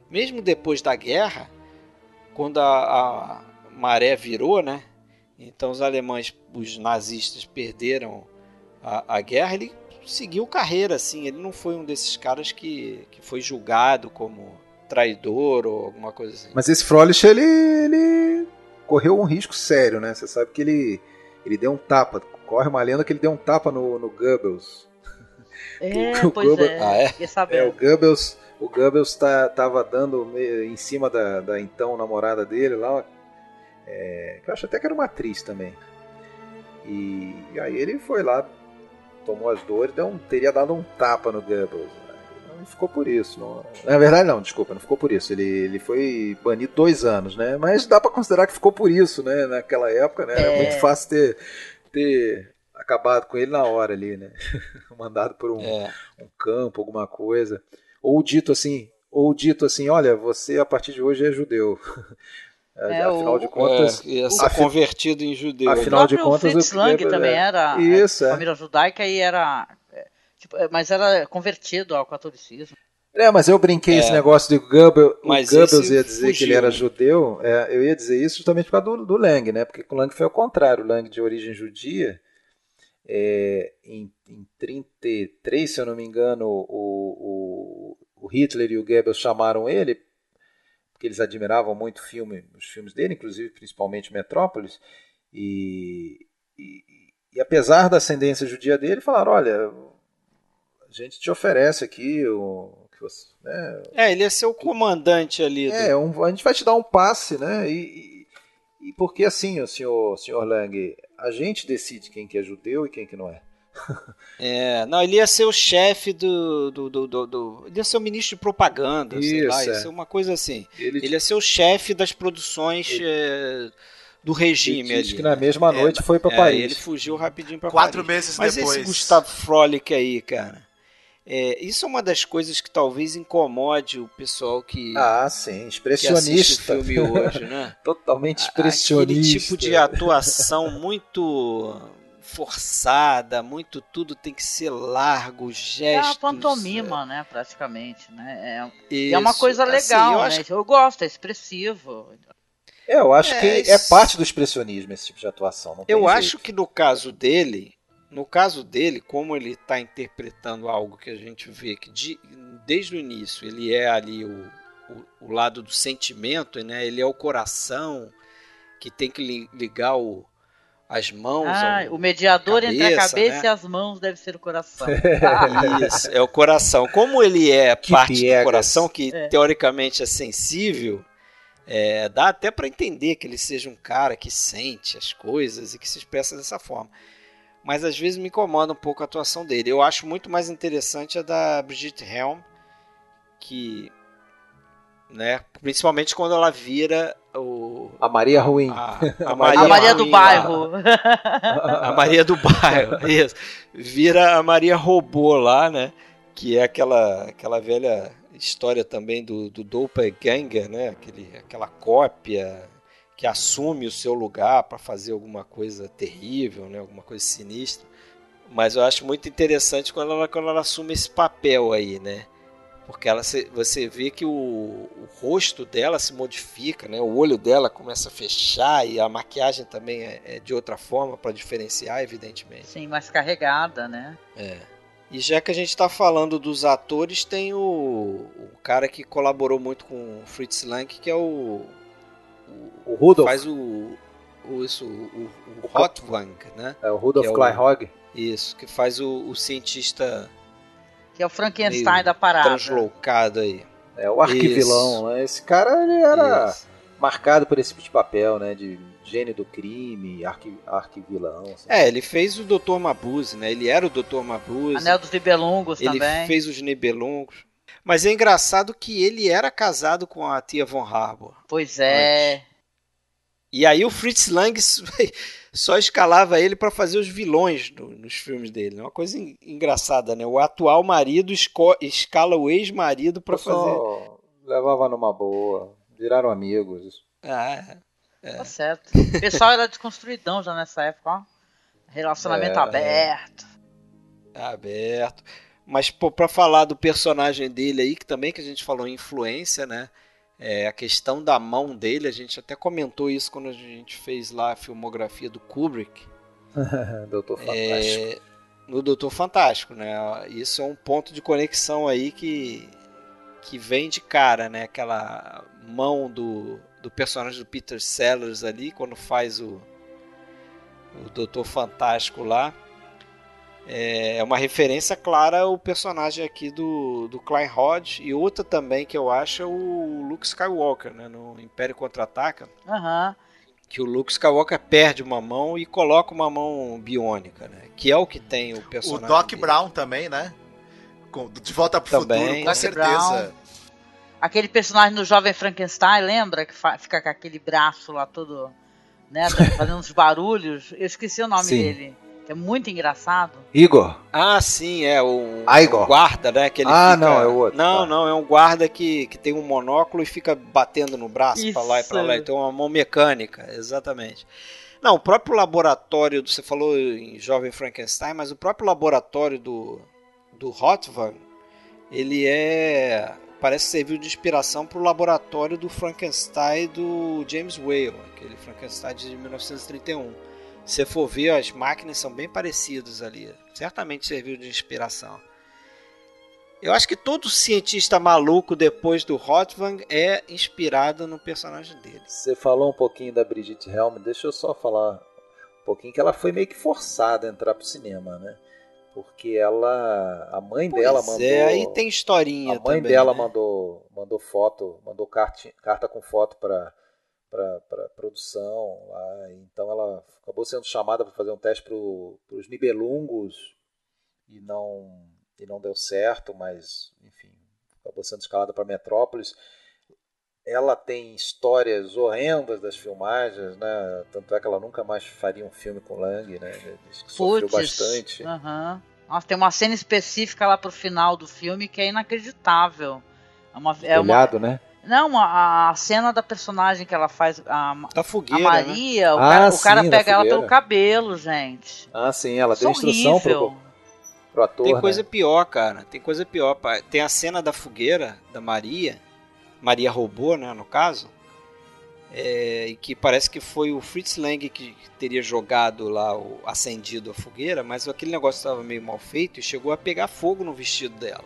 Speaker 1: mesmo depois da guerra, quando a, a maré virou, né, então os alemães, os nazistas perderam a, a guerra, ele seguiu carreira, assim, ele não foi um desses caras que, que foi julgado como traidor ou alguma coisa assim.
Speaker 2: Mas esse Froelich, ele, ele correu um risco sério, né? Você sabe que ele, ele deu um tapa. Corre uma lenda que ele deu um tapa no, no Goebbels.
Speaker 4: É, o, pois Goebbels, é. Ah,
Speaker 2: é? é? o Goebbels, o Goebbels tá, tava dando em cima da, da então namorada dele lá, é, eu acho até que era uma atriz também. E, e aí ele foi lá, tomou as dores, deu um, teria dado um tapa no Goebbels não ficou por isso. Não... Na verdade, não, desculpa, não ficou por isso. Ele, ele foi banido dois anos, né? Mas dá para considerar que ficou por isso, né? Naquela época, né? É. Era muito fácil ter, ter acabado com ele na hora ali, né? Mandado por um, é. um campo, alguma coisa. Ou dito assim, ou dito assim, olha, você a partir de hoje é judeu.
Speaker 4: É, afinal
Speaker 1: o,
Speaker 4: de contas,
Speaker 1: é, convertido em judeu.
Speaker 2: Afinal de contas,
Speaker 4: o Fritz Lang também era
Speaker 2: Isso,
Speaker 4: é. família judaica e era Tipo, é, mas era convertido ao catolicismo.
Speaker 2: É, mas eu brinquei é, esse negócio de Goebbels, o Goebbels ia dizer fugiu. que ele era judeu. É, eu ia dizer isso justamente por causa do, do Lang, né? Porque com o Lang foi ao contrário. O Lang de origem judia, é, em, em 33, se eu não me engano, o, o, o Hitler e o Goebbels chamaram ele porque eles admiravam muito filme, os filmes dele, inclusive principalmente Metrópolis, e, e, e apesar da ascendência judia dele, falaram, olha, a gente te oferece aqui o que você, né,
Speaker 1: É, ele ia ser o comandante ali.
Speaker 2: É, do... um, a gente vai te dar um passe, né? E, e, e porque assim, o senhor, senhor Lang, a gente decide quem que é judeu e quem que não é.
Speaker 1: é, não, ele ia ser o chefe do, do, do, do, do Ele ia ser o ministro de propaganda, Isso, sei lá, ia é. ser uma coisa assim. Ele, ele ia ser o chefe das produções. Ele... É, do regime ele
Speaker 2: ali. que na mesma noite é, foi para é, Paris.
Speaker 1: Ele fugiu rapidinho para
Speaker 3: Quatro meses
Speaker 1: Mas
Speaker 3: depois.
Speaker 1: Mas esse Gustavo Frolic aí, cara, É, isso é uma das coisas que talvez incomode o pessoal que,
Speaker 2: ah, sim,
Speaker 1: que
Speaker 2: expressionista.
Speaker 1: assiste o filme hoje, né?
Speaker 2: Totalmente
Speaker 1: Aquele
Speaker 2: expressionista.
Speaker 1: tipo de atuação muito forçada, muito tudo tem que ser largo,
Speaker 4: É
Speaker 1: gestos.
Speaker 4: uma pantomima, né, praticamente, né? É,
Speaker 1: é,
Speaker 4: e é uma
Speaker 1: isso.
Speaker 4: coisa
Speaker 1: Assim,
Speaker 4: legal,
Speaker 1: eu
Speaker 4: né?
Speaker 1: acho
Speaker 4: Eu gosto, é expressivo.
Speaker 2: É, eu acho
Speaker 1: É,
Speaker 2: que é
Speaker 1: isso-
Speaker 2: parte do expressionismo esse tipo de atuação.
Speaker 1: Eu
Speaker 2: jeito.
Speaker 1: acho que no caso dele, no caso dele, como ele está interpretando algo que a gente vê que de- desde o início ele é ali o, o, o lado do sentimento, né? Ele é o coração que tem que li- ligar o- as mãos.
Speaker 4: Ah,
Speaker 1: ao-
Speaker 4: o mediador entre a
Speaker 1: cabeça,
Speaker 4: cabeça
Speaker 1: né?
Speaker 4: e as mãos deve ser o coração.
Speaker 1: Isso, é o coração. Como ele é
Speaker 2: Que
Speaker 1: parte
Speaker 2: piegas.
Speaker 1: do coração, que
Speaker 4: É.
Speaker 1: teoricamente é sensível, é, dá até para entender que ele seja um cara que sente as coisas e que se expressa dessa forma. Mas às vezes me incomoda um pouco a atuação dele. Eu acho muito mais interessante a da Brigitte Helm, que, né, principalmente quando ela vira o
Speaker 2: A Maria Ruim.
Speaker 1: a,
Speaker 2: A
Speaker 4: a Maria do
Speaker 1: Ruim,
Speaker 4: bairro.
Speaker 1: a Maria do Bairro, isso. Vira a Maria Robô lá, né? Que é aquela, aquela velha história também do, do Doppelganger, né? Aquele, aquela cópia que assume o seu lugar para fazer alguma coisa terrível, né? Alguma coisa sinistra. Mas eu acho muito interessante quando ela, quando ela assume esse papel aí, né? Porque ela, você vê que o, o rosto dela se modifica, né? O olho dela começa a fechar e a maquiagem também é, é de outra forma para diferenciar, evidentemente.
Speaker 4: Sim, mais carregada, né?
Speaker 1: É. E já que a gente está falando dos atores, tem o, o cara que colaborou muito com o Fritz Lang, que é o,
Speaker 2: O Rudolf.
Speaker 1: faz o, o isso, o, o,
Speaker 2: O
Speaker 1: Hotwang, né?
Speaker 2: É o Rudolf
Speaker 1: que é
Speaker 2: Kleinhog.
Speaker 1: Isso, que faz o, o cientista
Speaker 4: Que é o Frankenstein
Speaker 1: Meio
Speaker 4: da parada.
Speaker 1: translocado aí.
Speaker 2: É o arquivilão, né? Esse cara ele era
Speaker 1: Isso.
Speaker 2: marcado por esse tipo de papel, né? De gênio do crime, arqui, arquivilão. assim.
Speaker 1: É, ele fez o Dr. Mabuse, né? Ele era o Dr. Mabuse.
Speaker 4: Anel dos Nibelungos
Speaker 1: ele
Speaker 4: também.
Speaker 1: fez os Nibelungos. Mas é engraçado que ele era casado com a tia Von Harbour.
Speaker 4: Pois é.
Speaker 1: E aí o Fritz Lang só escalava ele para fazer os vilões do- nos filmes dele. É uma coisa en- engraçada, né? O atual marido esco- escala o ex-marido para fazer.
Speaker 2: levava numa boa. Viraram amigos.
Speaker 1: Ah,
Speaker 4: Tá certo. O pessoal era desconstruidão já nessa época, ó. Relacionamento
Speaker 2: É,
Speaker 4: aberto.
Speaker 1: aberto. Mas pô, para falar do personagem dele aí, que também que a gente falou em influência, né? É, a questão da mão dele, a gente até comentou isso quando a gente fez lá a filmografia do Kubrick.
Speaker 2: Doutor Fantástico.
Speaker 1: É, no Doutor Fantástico, né? Isso é um ponto de conexão aí que, que vem de cara, né? Aquela mão do, do personagem do Peter Sellers ali, quando faz o, o Doutor Fantástico lá. É uma referência clara ao personagem aqui do, do Klein Hodge e outra também que eu acho é o Luke Skywalker, né? No Império Contra-Ataca
Speaker 4: Aham.
Speaker 1: que o Luke Skywalker perde uma mão e coloca uma mão biônica, né? Que é o que tem o
Speaker 3: O
Speaker 1: personagem.
Speaker 3: Doc
Speaker 1: dele.
Speaker 3: Brown também, né? De volta pro
Speaker 1: Também.
Speaker 3: futuro, com
Speaker 4: Doc
Speaker 3: certeza.
Speaker 4: Aquele personagem no Jovem Frankenstein, lembra? Que fica com aquele braço lá todo, né? Fazendo uns barulhos. Eu esqueci o nome
Speaker 2: Sim.
Speaker 4: dele. É muito engraçado.
Speaker 2: Igor.
Speaker 1: Ah, sim, é o,
Speaker 2: Igor.
Speaker 1: o guarda, né? Que ele
Speaker 2: Ah,
Speaker 1: fica-
Speaker 2: não, é o outro,
Speaker 1: Não,
Speaker 2: tá.
Speaker 1: não, é um guarda que, que tem um monóculo e fica batendo no braço
Speaker 4: Isso.
Speaker 1: pra lá e pra lá. Ele tem uma mão mecânica, exatamente. Não, o próprio laboratório, você falou em Jovem Frankenstein, mas o próprio laboratório do, do Hotvan, ele é. Parece que serviu de inspiração para o laboratório do Frankenstein do James Whale, aquele Frankenstein de 1931. Se você for ver, as máquinas são bem parecidas ali. Certamente serviu de inspiração. Eu acho que todo cientista maluco depois do Hotwang é inspirado no personagem dele.
Speaker 2: Você falou um pouquinho da Brigitte Helm, deixa eu só falar um pouquinho que ela foi meio que forçada a entrar pro cinema, né? Porque ela, a mãe dela
Speaker 1: Pois
Speaker 2: mandou,
Speaker 1: É, aí tem historinha
Speaker 2: a mãe
Speaker 1: também,
Speaker 2: dela
Speaker 1: né?
Speaker 2: mandou, mandou foto, mandou carta, carta com foto para para produção lá, então ela acabou sendo chamada para fazer um teste para os Nibelungos e não e não deu certo, mas enfim acabou sendo escalada para Metrópolis. Ela tem histórias horrendas das filmagens, né? Tanto é que ela nunca mais faria um filme com Lang, né? Diz que sofreu bastante.
Speaker 4: Nossa, tem uma cena específica lá pro final do filme que é inacreditável. É uma, é
Speaker 2: Telhado,
Speaker 4: uma,
Speaker 2: né?
Speaker 4: Não, a, a cena da personagem que ela faz, a,
Speaker 1: Da
Speaker 4: a
Speaker 1: fogueira, né?
Speaker 4: Maria, o
Speaker 2: Ah,
Speaker 4: cara, o
Speaker 2: sim,
Speaker 4: cara
Speaker 2: da
Speaker 4: pega ela pelo cabelo, gente.
Speaker 2: Ah, sim, ela
Speaker 4: Isso
Speaker 2: deu
Speaker 4: é
Speaker 2: instrução pro,
Speaker 4: horrível.
Speaker 2: pro ator.
Speaker 1: Tem
Speaker 2: né?
Speaker 1: coisa pior, cara. Tem coisa pior. Tem a cena da fogueira da Maria. Maria roubou, né, no caso. É, e que parece que foi o Fritz Lang que teria jogado lá, o, acendido a fogueira, mas aquele negócio estava meio mal feito e chegou a pegar fogo no vestido dela.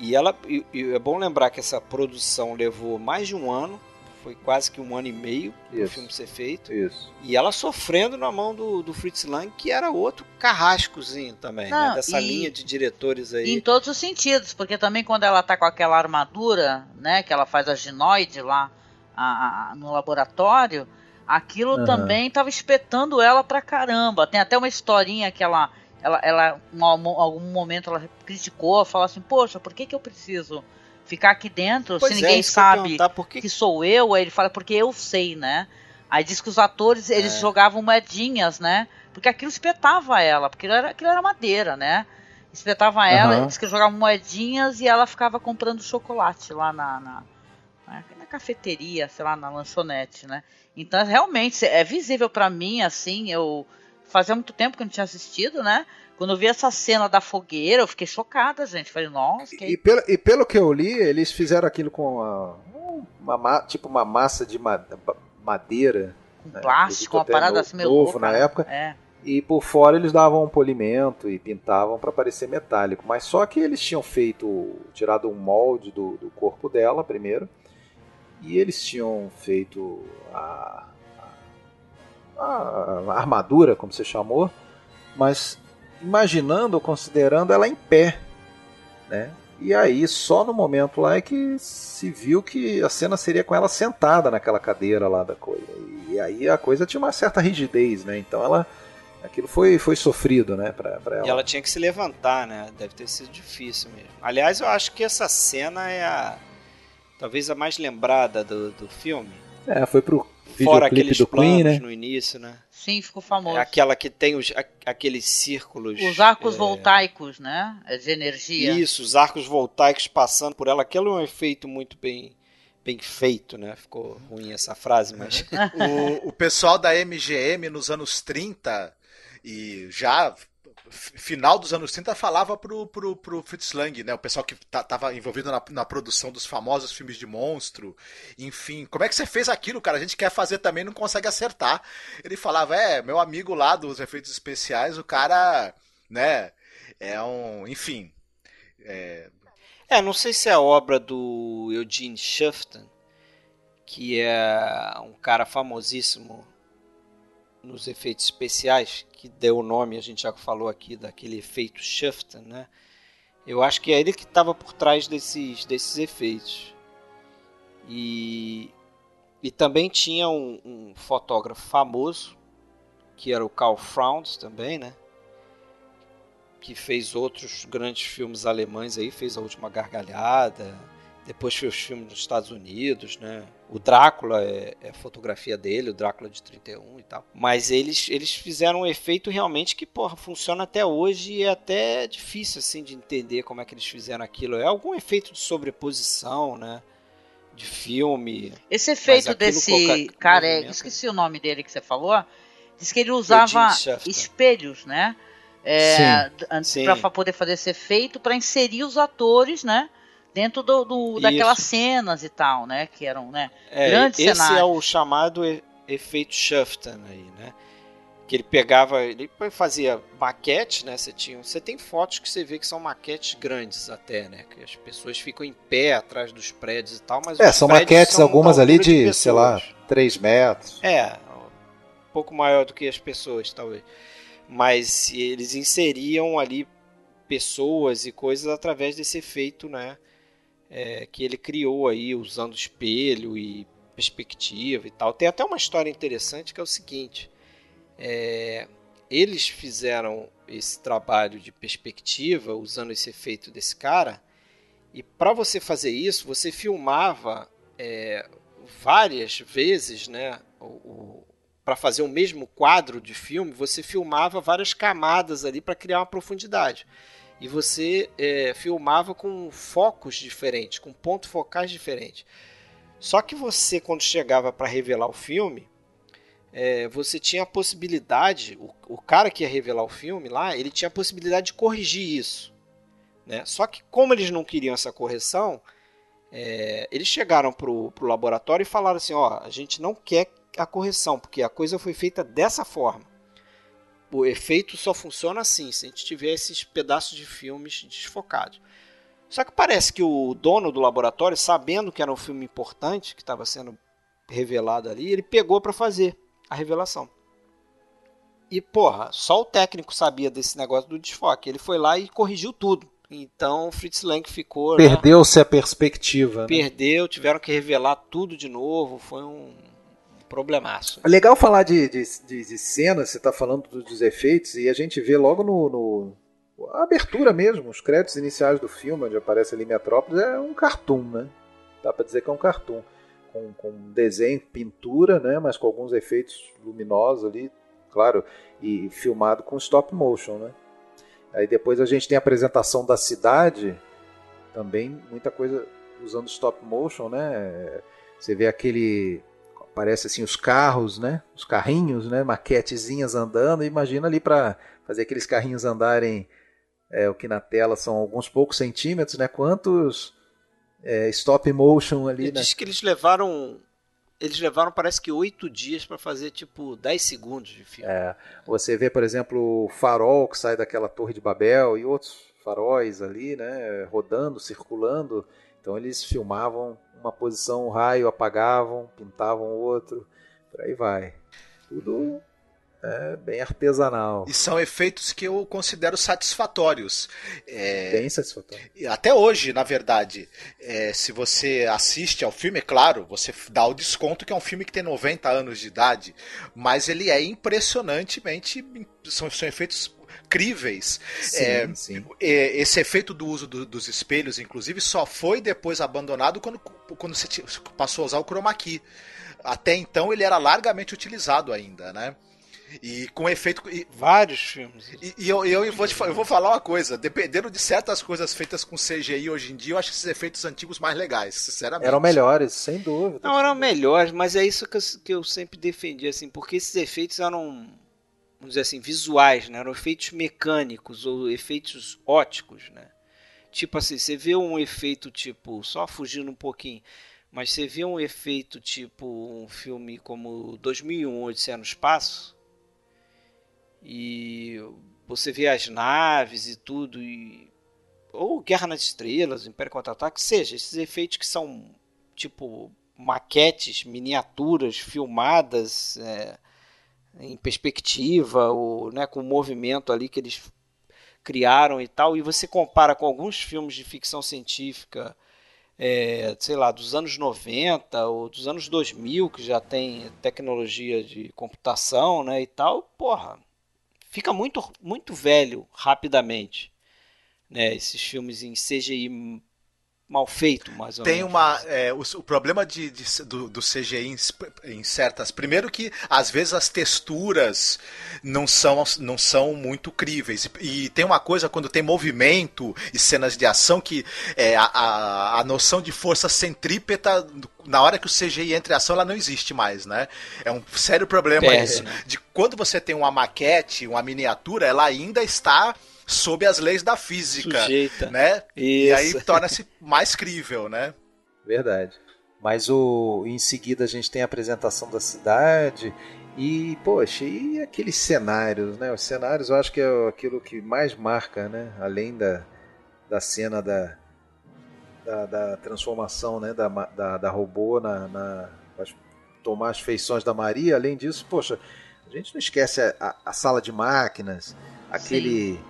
Speaker 1: E ela e, e é bom lembrar que essa produção levou mais de um ano, foi quase que um ano e meio para o filme ser feito.
Speaker 2: Isso.
Speaker 1: E ela sofrendo na mão do, do Fritz Lang, que era outro carrascozinho também,
Speaker 4: Não,
Speaker 1: né? Dessa
Speaker 4: e-
Speaker 1: linha de diretores aí.
Speaker 4: Em todos os sentidos, porque também quando ela tá com aquela armadura, né, que ela faz a ginoide lá a- a- no laboratório, aquilo
Speaker 2: Aham.
Speaker 4: também tava espetando ela pra caramba. Tem até uma historinha que ela, ela, ela em algum momento ela criticou, falou assim, poxa, por que que eu preciso ficar aqui dentro
Speaker 1: Pois
Speaker 4: se
Speaker 1: é,
Speaker 4: ninguém
Speaker 1: ia
Speaker 4: sabe
Speaker 1: que
Speaker 4: que sou eu? Aí ele fala, porque eu sei, né? Aí diz que os atores, eles
Speaker 1: É.
Speaker 4: jogavam moedinhas, né? Porque aquilo espetava ela, porque aquilo era, aquilo era madeira, né? Espetava ela,
Speaker 2: Aham.
Speaker 4: diz que jogavam moedinhas e ela ficava comprando chocolate lá na, na, na- na cafeteria, sei lá, na lanchonete, né? Então, realmente, é visível pra mim, assim, eu... Fazia muito tempo que eu não tinha assistido, né? Quando eu vi essa cena da fogueira, eu fiquei chocada, gente. Falei, nossa, que
Speaker 2: E, pelo, e pelo que eu li, eles fizeram aquilo com a- uma, ma- tipo uma massa de ma- madeira
Speaker 4: com
Speaker 2: né?
Speaker 4: plástico, uma parada
Speaker 2: no-
Speaker 4: assim meio
Speaker 2: novo
Speaker 4: louca,
Speaker 2: na
Speaker 4: né?
Speaker 2: época.
Speaker 4: É.
Speaker 2: e por fora eles davam um polimento e pintavam para parecer metálico. Mas só que eles tinham feito, tirado um molde do, do corpo dela primeiro e eles tinham feito a, a- armadura, como você chamou, mas imaginando ou considerando ela em pé, né? E aí, só no momento lá é que se viu que a cena seria com ela sentada naquela cadeira lá da coisa. E aí a coisa tinha uma certa rigidez, né? Então ela. Aquilo foi, foi sofrido, né, pra, pra ela.
Speaker 1: E ela tinha que se levantar, né? Deve ter sido difícil mesmo. Aliás, eu acho que essa cena é a. Talvez a mais lembrada do, do filme.
Speaker 2: É, foi pro
Speaker 1: Fora aqueles
Speaker 2: do Queen,
Speaker 1: planos
Speaker 2: né?
Speaker 1: no início, né?
Speaker 4: Sim, ficou famoso.
Speaker 1: É aquela que tem os, a- aqueles círculos.
Speaker 4: Os arcos
Speaker 1: é,
Speaker 4: voltaicos, né? De energia.
Speaker 1: Isso, os arcos voltaicos passando por ela. Aquilo é um efeito muito bem, bem feito, né? Ficou ruim essa frase, mas.
Speaker 3: O, o pessoal da MGM nos anos 30 e já final dos anos 30 falava pro, pro, pro Fritz Lang, né? O pessoal que tava envolvido na, na produção dos famosos filmes de monstro. Enfim, como é que você fez aquilo, cara? A gente quer fazer também não consegue acertar. Ele falava, é, meu amigo lá dos efeitos especiais, o cara, né? É um. Enfim. É,
Speaker 1: É, não sei se é a obra do Eugene Shufton, que é um cara famosíssimo nos efeitos especiais, que deu o nome, a gente já falou aqui, daquele efeito Shufton, né? Eu acho que é ele que estava por trás desses, desses efeitos. E, e também tinha um, um fotógrafo famoso, que era o Carl Frowns também, né? que fez outros grandes filmes alemães aí, fez A Última Gargalhada, depois fez filmes nos Estados Unidos, né? O Drácula é, é a fotografia dele, o Drácula de 31 e tal. Mas eles, eles fizeram um efeito realmente que, porra, funciona até hoje e é até difícil, assim, de entender como é que eles fizeram aquilo. É algum efeito de sobreposição, né? De filme.
Speaker 4: Esse efeito desse cara, é, esqueci o nome dele que você falou, diz que ele usava espelhos, né? É, fa- poder fazer esse efeito, para inserir os atores, né? Dentro do, do- daquelas
Speaker 1: Isso.
Speaker 4: cenas e tal, né? Que eram, né?
Speaker 1: É,
Speaker 4: Grandes
Speaker 1: esse é
Speaker 4: cenários.
Speaker 1: o chamado efeito Shufton aí, né? Que ele pegava, ele fazia maquete, né? Você tinha, você tem fotos que você vê que são maquetes grandes até, né? Que as pessoas ficam em pé atrás dos prédios e tal, mas
Speaker 2: É, são maquetes,
Speaker 1: são
Speaker 2: algumas ali
Speaker 1: altura
Speaker 2: de, sei lá,
Speaker 1: pessoas.
Speaker 2: 3 metros.
Speaker 1: É, um pouco maior do que as pessoas, talvez. Mas eles inseriam ali pessoas e coisas através desse efeito, né? É, que ele criou aí usando espelho e perspectiva e tal. Tem até uma história interessante que é o seguinte: é, eles fizeram esse trabalho de perspectiva usando esse efeito desse cara e para você fazer isso você filmava é, várias vezes, né? Para fazer o mesmo quadro de filme, você filmava várias camadas ali para criar uma profundidade. E você é, filmava com focos diferentes, com pontos focais diferentes. Só que você, quando chegava para revelar o filme, é, você tinha a possibilidade, o, o, cara que ia revelar o filme lá, ele tinha a possibilidade de corrigir isso. Né? Só que como eles não queriam essa correção, é, eles chegaram para o laboratório e falaram assim, ó, a gente não quer a correção, porque a coisa foi feita dessa forma. O efeito só funciona assim, se a gente tiver esses pedaços de filmes desfocados. Só que parece que o dono do laboratório, sabendo que era um filme importante, que estava sendo revelado ali, ele pegou para fazer a revelação. E, porra, só o técnico sabia desse negócio do desfoque. Ele foi lá e corrigiu tudo. Então o Fritz Lang ficou.
Speaker 2: Né? Perdeu-se né? a perspectiva. Né?
Speaker 1: Perdeu, tiveram que revelar tudo de novo. Foi um problemaço.
Speaker 2: É legal falar de, de, de, de cena, você está falando dos efeitos, e a gente vê logo no, no, A abertura mesmo, os créditos iniciais do filme, onde aparece ali Metrópolis, é um cartoon, né? Dá para dizer que é um cartoon com, com desenho, pintura, né, mas com alguns efeitos luminosos ali, claro, e filmado com stop motion, né. Aí depois a gente tem a apresentação da cidade, também muita coisa usando stop motion, né. Você vê aquele parece assim os carros, né, os carrinhos, né, maquetezinhas andando. Imagina ali para fazer aqueles carrinhos andarem é, o que na tela são alguns poucos centímetros, né? Quantos é, stop motion ali. Ele
Speaker 1: né? Diz que eles levaram. Eles levaram, parece que, oito dias para fazer, tipo, 10 segundos de filme.
Speaker 2: É, você vê, por exemplo, o farol que sai daquela Torre de Babel e outros faróis ali, né? Rodando, circulando. Então eles filmavam uma posição, um raio, apagavam, pintavam outro, por aí vai. Tudo é bem artesanal.
Speaker 3: E são efeitos que eu considero satisfatórios.
Speaker 2: É, bem satisfatórios.
Speaker 3: Até hoje, na verdade. É, se você assiste ao filme, é claro, você dá o desconto que é um filme que tem 90 anos de idade, mas ele é impressionantemente. São, são efeitos incríveis. Sim, é, sim. É, esse efeito do uso do, dos espelhos, inclusive, só foi depois abandonado quando, quando você passou a usar o chroma key. Até então ele era largamente utilizado ainda, né? E com efeito. E,
Speaker 1: Vários filmes.
Speaker 3: E, e eu, eu, vou te, eu vou falar uma coisa: dependendo de certas coisas feitas com CGI hoje em dia, eu acho esses efeitos antigos mais legais, sinceramente.
Speaker 2: Eram melhores, sem dúvida.
Speaker 1: Não, eram melhores, mas é isso que eu, que eu sempre defendi, assim, porque esses efeitos eram, vamos dizer assim, visuais, né? Eram efeitos mecânicos ou efeitos óticos, né? Tipo assim, você vê um efeito tipo, só fugindo um pouquinho, mas você vê um efeito tipo um filme como 2001, Odisseia no Espaço, e você vê as naves e tudo, e, ou Guerra nas Estrelas, Império Contra-Ataque, seja, esses efeitos que são tipo maquetes, miniaturas filmadas é, em perspectiva, ou né, com o movimento ali que eles criaram e tal, e você compara com alguns filmes de ficção científica, é, sei lá, dos anos 90 ou dos anos 2000, que já tem tecnologia de computação né, e tal, porra, fica muito, muito velho rapidamente. Né, esses filmes em CGI mal feito, mais ou
Speaker 3: Tem
Speaker 1: menos.
Speaker 3: uma. É, o, o, problema de, de do, do, CGI em, em, certas. Primeiro que às vezes as texturas não são, não são muito críveis. E, e tem uma coisa quando tem movimento e cenas de ação que é, a, a, a noção de força centrípeta. Na hora que o CGI entra em ação, ela não existe mais, né? É um sério problema Perde, isso. Né? De quando você tem uma maquete, uma miniatura, ela ainda está sob as leis da física, Sujeita. né? Isso. E aí torna-se mais crível, né?
Speaker 2: Verdade. Mas o em seguida a gente tem a apresentação da cidade e, poxa, e aqueles cenários, né? Os cenários eu acho que é aquilo que mais marca, né? Além da, da cena da, da, da transformação, né? Da, da, da robô na, na tomar as feições da Maria. Além disso, poxa, a gente não esquece a, a, a sala de máquinas, aquele... Sim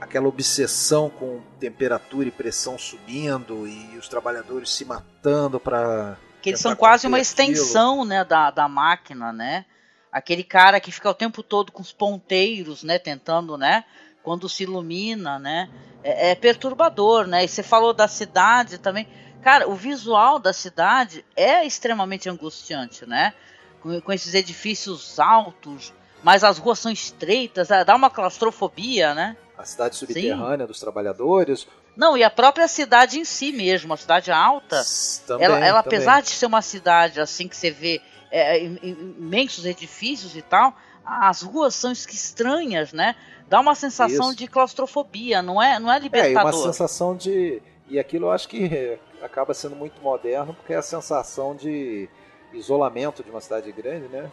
Speaker 2: aquela obsessão com temperatura e pressão subindo e os trabalhadores se matando para
Speaker 4: que eles são quase uma extensão né da, da máquina né? Aquele cara que fica o tempo todo com os ponteiros né tentando né quando se ilumina né? É, é perturbador né? E você falou da cidade também. Cara o visual da cidade é extremamente angustiante né? Com, com esses edifícios altos, mas as ruas são estreitas, dá uma claustrofobia, né?
Speaker 2: A cidade subterrânea Sim. dos trabalhadores.
Speaker 4: Não, e a própria cidade em si mesmo, a cidade alta. Também, ela, ela também. apesar de ser uma cidade assim que você vê é, imensos edifícios e tal, as ruas são estranhas, né? Dá uma sensação Isso. de claustrofobia, não é, não é libertador.
Speaker 2: É, uma sensação de e aquilo eu acho que acaba sendo muito moderno porque é a sensação de isolamento de uma cidade grande, né?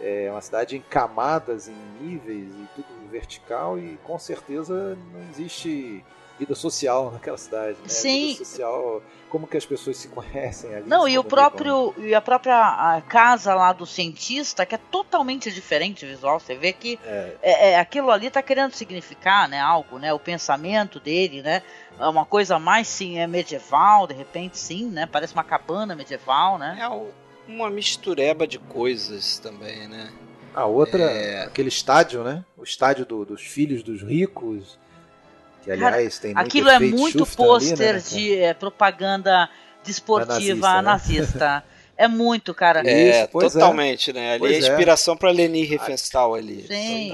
Speaker 2: É uma cidade em camadas, em níveis e tudo vertical e com certeza não existe vida social naquela cidade, né?
Speaker 4: Sim.
Speaker 2: Vida social, como que as pessoas se conhecem ali.
Speaker 4: Não, e o próprio como... e a própria casa lá do cientista que é totalmente diferente visual, você vê que é. É, é, aquilo ali está querendo significar, né, algo, né, o pensamento dele, né, é uma coisa mais sim é medieval, de repente sim, né, parece uma cabana medieval, né.
Speaker 1: É o uma mistureba de coisas também, né?
Speaker 2: A outra, é... aquele estádio, né? O estádio do, dos filhos dos ricos. Que, aliás, Cara, tem muito
Speaker 4: Aquilo é muito pôster né, de é, propaganda desportiva nazista. Né? nazista. É muito, cara.
Speaker 1: É, Isso, é. totalmente, é. né? Ali pois é inspiração é. para Leni Riefenstahl ali.
Speaker 4: Sim.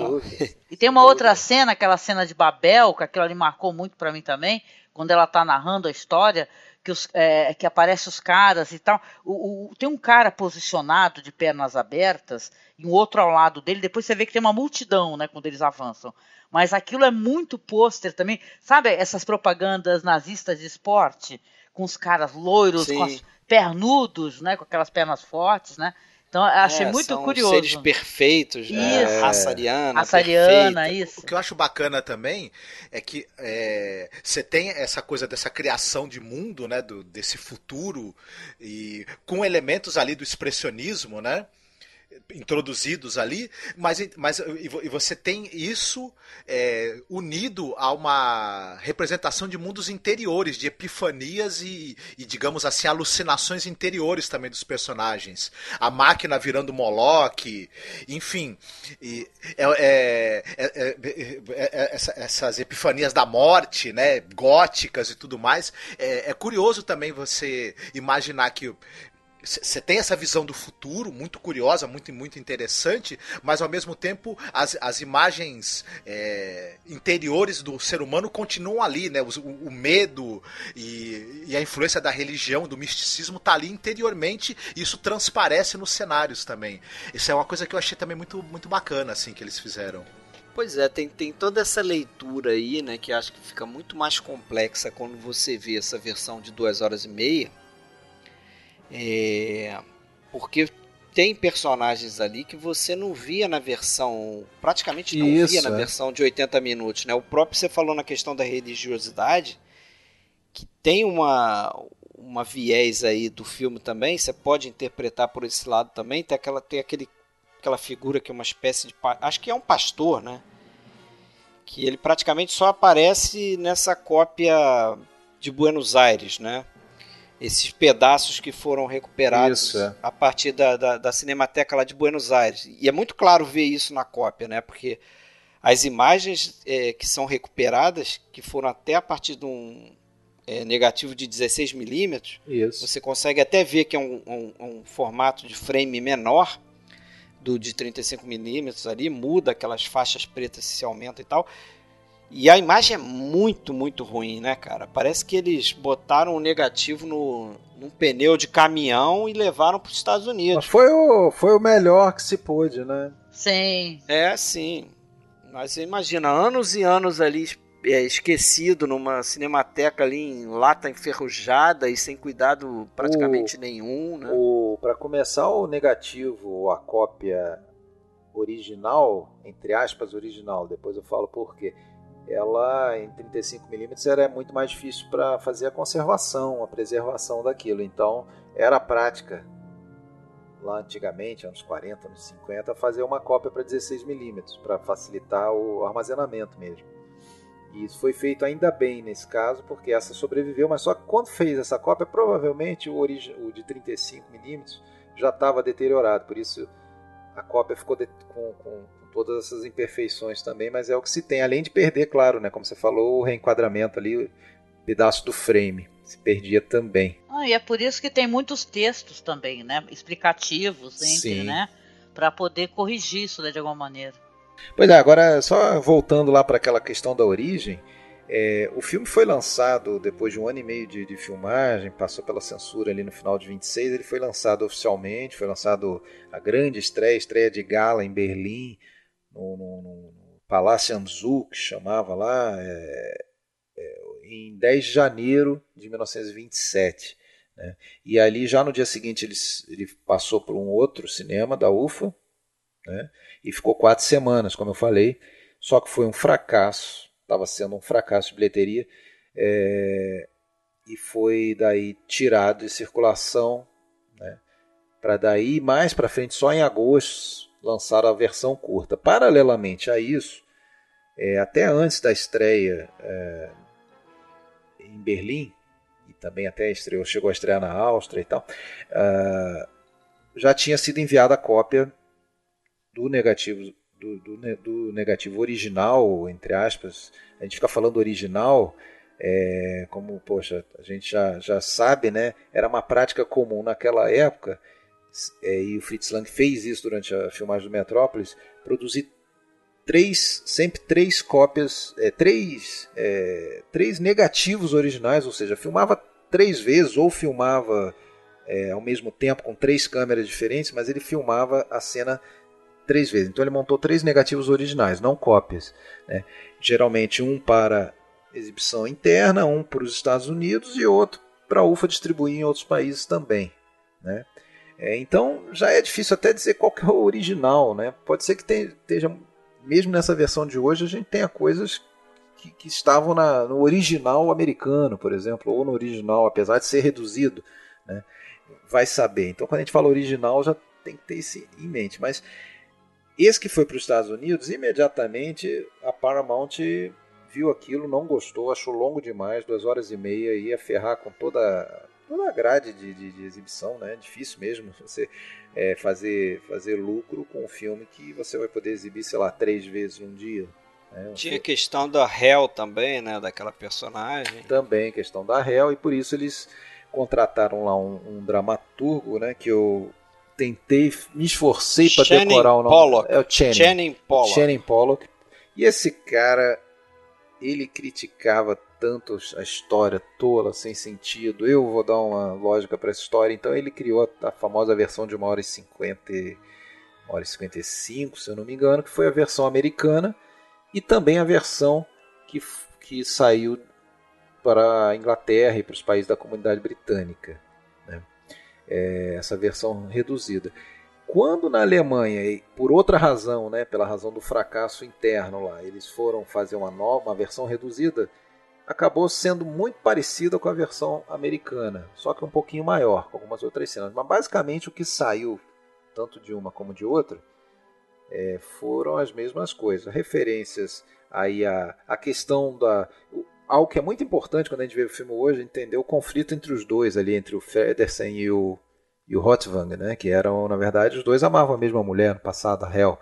Speaker 4: E tem uma outra cena, aquela cena de Babel, que aquilo ali marcou muito para mim também, quando ela tá narrando a história, que, os, é, que aparece os caras e tal. O, o, tem um cara posicionado de pernas abertas e um outro ao lado dele. Depois você vê que tem uma multidão, né, quando eles avançam. Mas aquilo é muito pôster também. Sabe essas propagandas nazistas de esporte? Com os caras loiros, Sim. com os pernudos, né, com aquelas pernas fortes, né? Então, eu achei é, muito são curioso.
Speaker 1: seres perfeitos, né?
Speaker 4: Isso.
Speaker 1: raça ariana.
Speaker 4: Raça ariana, isso.
Speaker 3: O que eu acho bacana também é que é, você tem essa coisa dessa criação de mundo, né? Do, desse futuro, e com elementos ali do expressionismo, né? Introduzidos ali, mas, mas e você tem isso é, unido a uma representação de mundos interiores, de epifanias e, e, digamos assim, alucinações interiores também dos personagens. A máquina virando Moloch, enfim. E, é, é, é essa, essas epifanias da morte, né, góticas e tudo mais. É, curioso também você imaginar que você tem essa visão do futuro muito curiosa, muito, muito interessante, mas ao mesmo tempo as, as imagens é, interiores do ser humano continuam ali, né? O, o medo e, e, a influência da religião, do misticismo está ali interiormente e isso transparece nos cenários também. Isso é uma coisa que eu achei também muito, muito bacana, assim, que eles fizeram.
Speaker 1: Pois é, tem, tem toda essa leitura aí, né, que acho que fica muito mais complexa quando você vê essa versão de duas horas e meia é, porque tem personagens ali que você não via na versão. Praticamente não Isso, via na é. versão de 80 minutos. Né? O próprio você falou na questão da religiosidade, que tem uma, uma viés aí do filme também, você pode interpretar por esse lado também. Tem aquela, tem aquele, aquela figura que é uma espécie de. Acho que é um pastor, né? Que ele praticamente só aparece nessa cópia de Buenos Aires, né? Esses pedaços que foram recuperados isso, é. a partir da, da, da, Cinemateca lá de Buenos Aires. E é muito claro ver isso na cópia, né? Porque as imagens é, que são recuperadas, que foram até a partir de um é, negativo de 16 milímetros, você consegue até ver que é um, um, um formato de frame menor do de 35 milímetros ali, muda aquelas faixas pretas se aumentam e tal. E a imagem é muito, muito ruim, né, cara? Parece que eles botaram o negativo no, num pneu de caminhão e levaram para os Estados Unidos. Mas
Speaker 2: foi o, foi o melhor que se pôde, né?
Speaker 4: Sim.
Speaker 1: É, sim. Mas você imagina, anos e anos ali é, esquecido numa cinemateca ali em lata enferrujada e sem cuidado praticamente o, nenhum, né?
Speaker 2: O, para começar, o negativo, a cópia original, entre aspas, original, depois eu falo por quê ela em 35mm era muito mais difícil para fazer a conservação, a preservação daquilo. Então era prática lá antigamente, anos 40, anos 50, fazer uma cópia para 16mm para facilitar o armazenamento mesmo. E isso foi feito ainda bem nesse caso, porque essa sobreviveu, mas só que quando fez essa cópia, provavelmente o, o de 35mm já estava deteriorado, por isso a cópia ficou com, com todas essas imperfeições também, mas é o que se tem, além de perder, claro, né, como você falou, o reenquadramento ali, pedaço do frame, se perdia também.
Speaker 4: Ah, e é por isso que tem muitos textos também, né? Explicativos, entre, né? Para poder corrigir isso né, de alguma maneira.
Speaker 2: Pois é, agora só voltando lá para aquela questão da origem, é, o filme foi lançado depois de um ano e meio de, de, filmagem, passou pela censura ali no final de 26, ele foi lançado oficialmente, foi lançado a grande estreia, estreia de gala em Berlim, no, no, no Palácio Anzu, que chamava lá, é, é, em 10 de janeiro de 1927. Né? E ali, já no dia seguinte, ele, ele passou por um outro cinema da UFA, né? e ficou quatro semanas, como eu falei, só que foi um fracasso, estava sendo um fracasso de bilheteria, é, e foi daí tirado de circulação, né? para daí mais para frente, só em agosto, lançar a versão curta. Paralelamente a isso, é, até antes da estreia é, em Berlim, e também até estreou, chegou a estrear na Áustria e tal, uh, já tinha sido enviada a cópia do negativo do, do, do, negativo original, entre aspas, a gente fica falando original, é, como poxa, a gente já, já sabe, né? Era uma prática comum naquela época, é, e o Fritz Lang fez isso durante a filmagem do Metrópolis, produzir três, sempre três cópias, é, três, é, três negativos originais, ou seja, filmava três vezes ou filmava é, ao mesmo tempo com três câmeras diferentes, mas ele filmava a cena três vezes. Então ele montou três negativos originais, não cópias. Né? Geralmente um para exibição interna, um para os Estados Unidos e outro para a UFA distribuir em outros países também. Né? É, então já é difícil até dizer qual que é o original. Né? Pode ser que esteja, mesmo nessa versão de hoje, a gente tenha coisas que, que estavam na, no original americano, por exemplo, ou no original, apesar de ser reduzido. Né? Vai saber. Então quando a gente fala original já tem que ter isso em mente. Mas esse que foi para os Estados Unidos, imediatamente a Paramount viu aquilo, não gostou, achou longo demais, duas horas e meia, ia ferrar com toda, toda a grade de, de, de exibição, né? Difícil mesmo você é, fazer, fazer lucro com um filme que você vai poder exibir, sei lá, três vezes num dia.
Speaker 1: Né? Tinha questão da Hell também, né? Daquela personagem.
Speaker 2: Também questão da Hell, e por isso eles contrataram lá um, um dramaturgo, né? Que eu tentei, me esforcei para decorar o nome.
Speaker 1: Pollock.
Speaker 2: É o Channing.
Speaker 1: Channing Pollock.
Speaker 2: Channing Pollock. E esse cara, ele criticava tanto a história tola, sem sentido. Eu vou dar uma lógica para essa história. Então ele criou a famosa versão de 1 hora e 50, 1 hora e 55, se eu não me engano, que foi a versão americana e também a versão que, que saiu para a Inglaterra e para os países da comunidade britânica é, essa versão reduzida. Quando na Alemanha, por outra razão, né, pela razão do fracasso interno lá, eles foram fazer uma nova, uma versão reduzida, acabou sendo muito parecida com a versão americana, só que um pouquinho maior, com algumas outras cenas. Mas basicamente o que saiu, tanto de uma como de outra, é, foram as mesmas coisas. Referências aí a, a questão da. Algo que é muito importante quando a gente vê o filme hoje, entender o conflito entre os dois ali, entre o Federsen e o, e o Hotwang, né? Que eram, na verdade, os dois amavam a mesma mulher no passado, a Hel.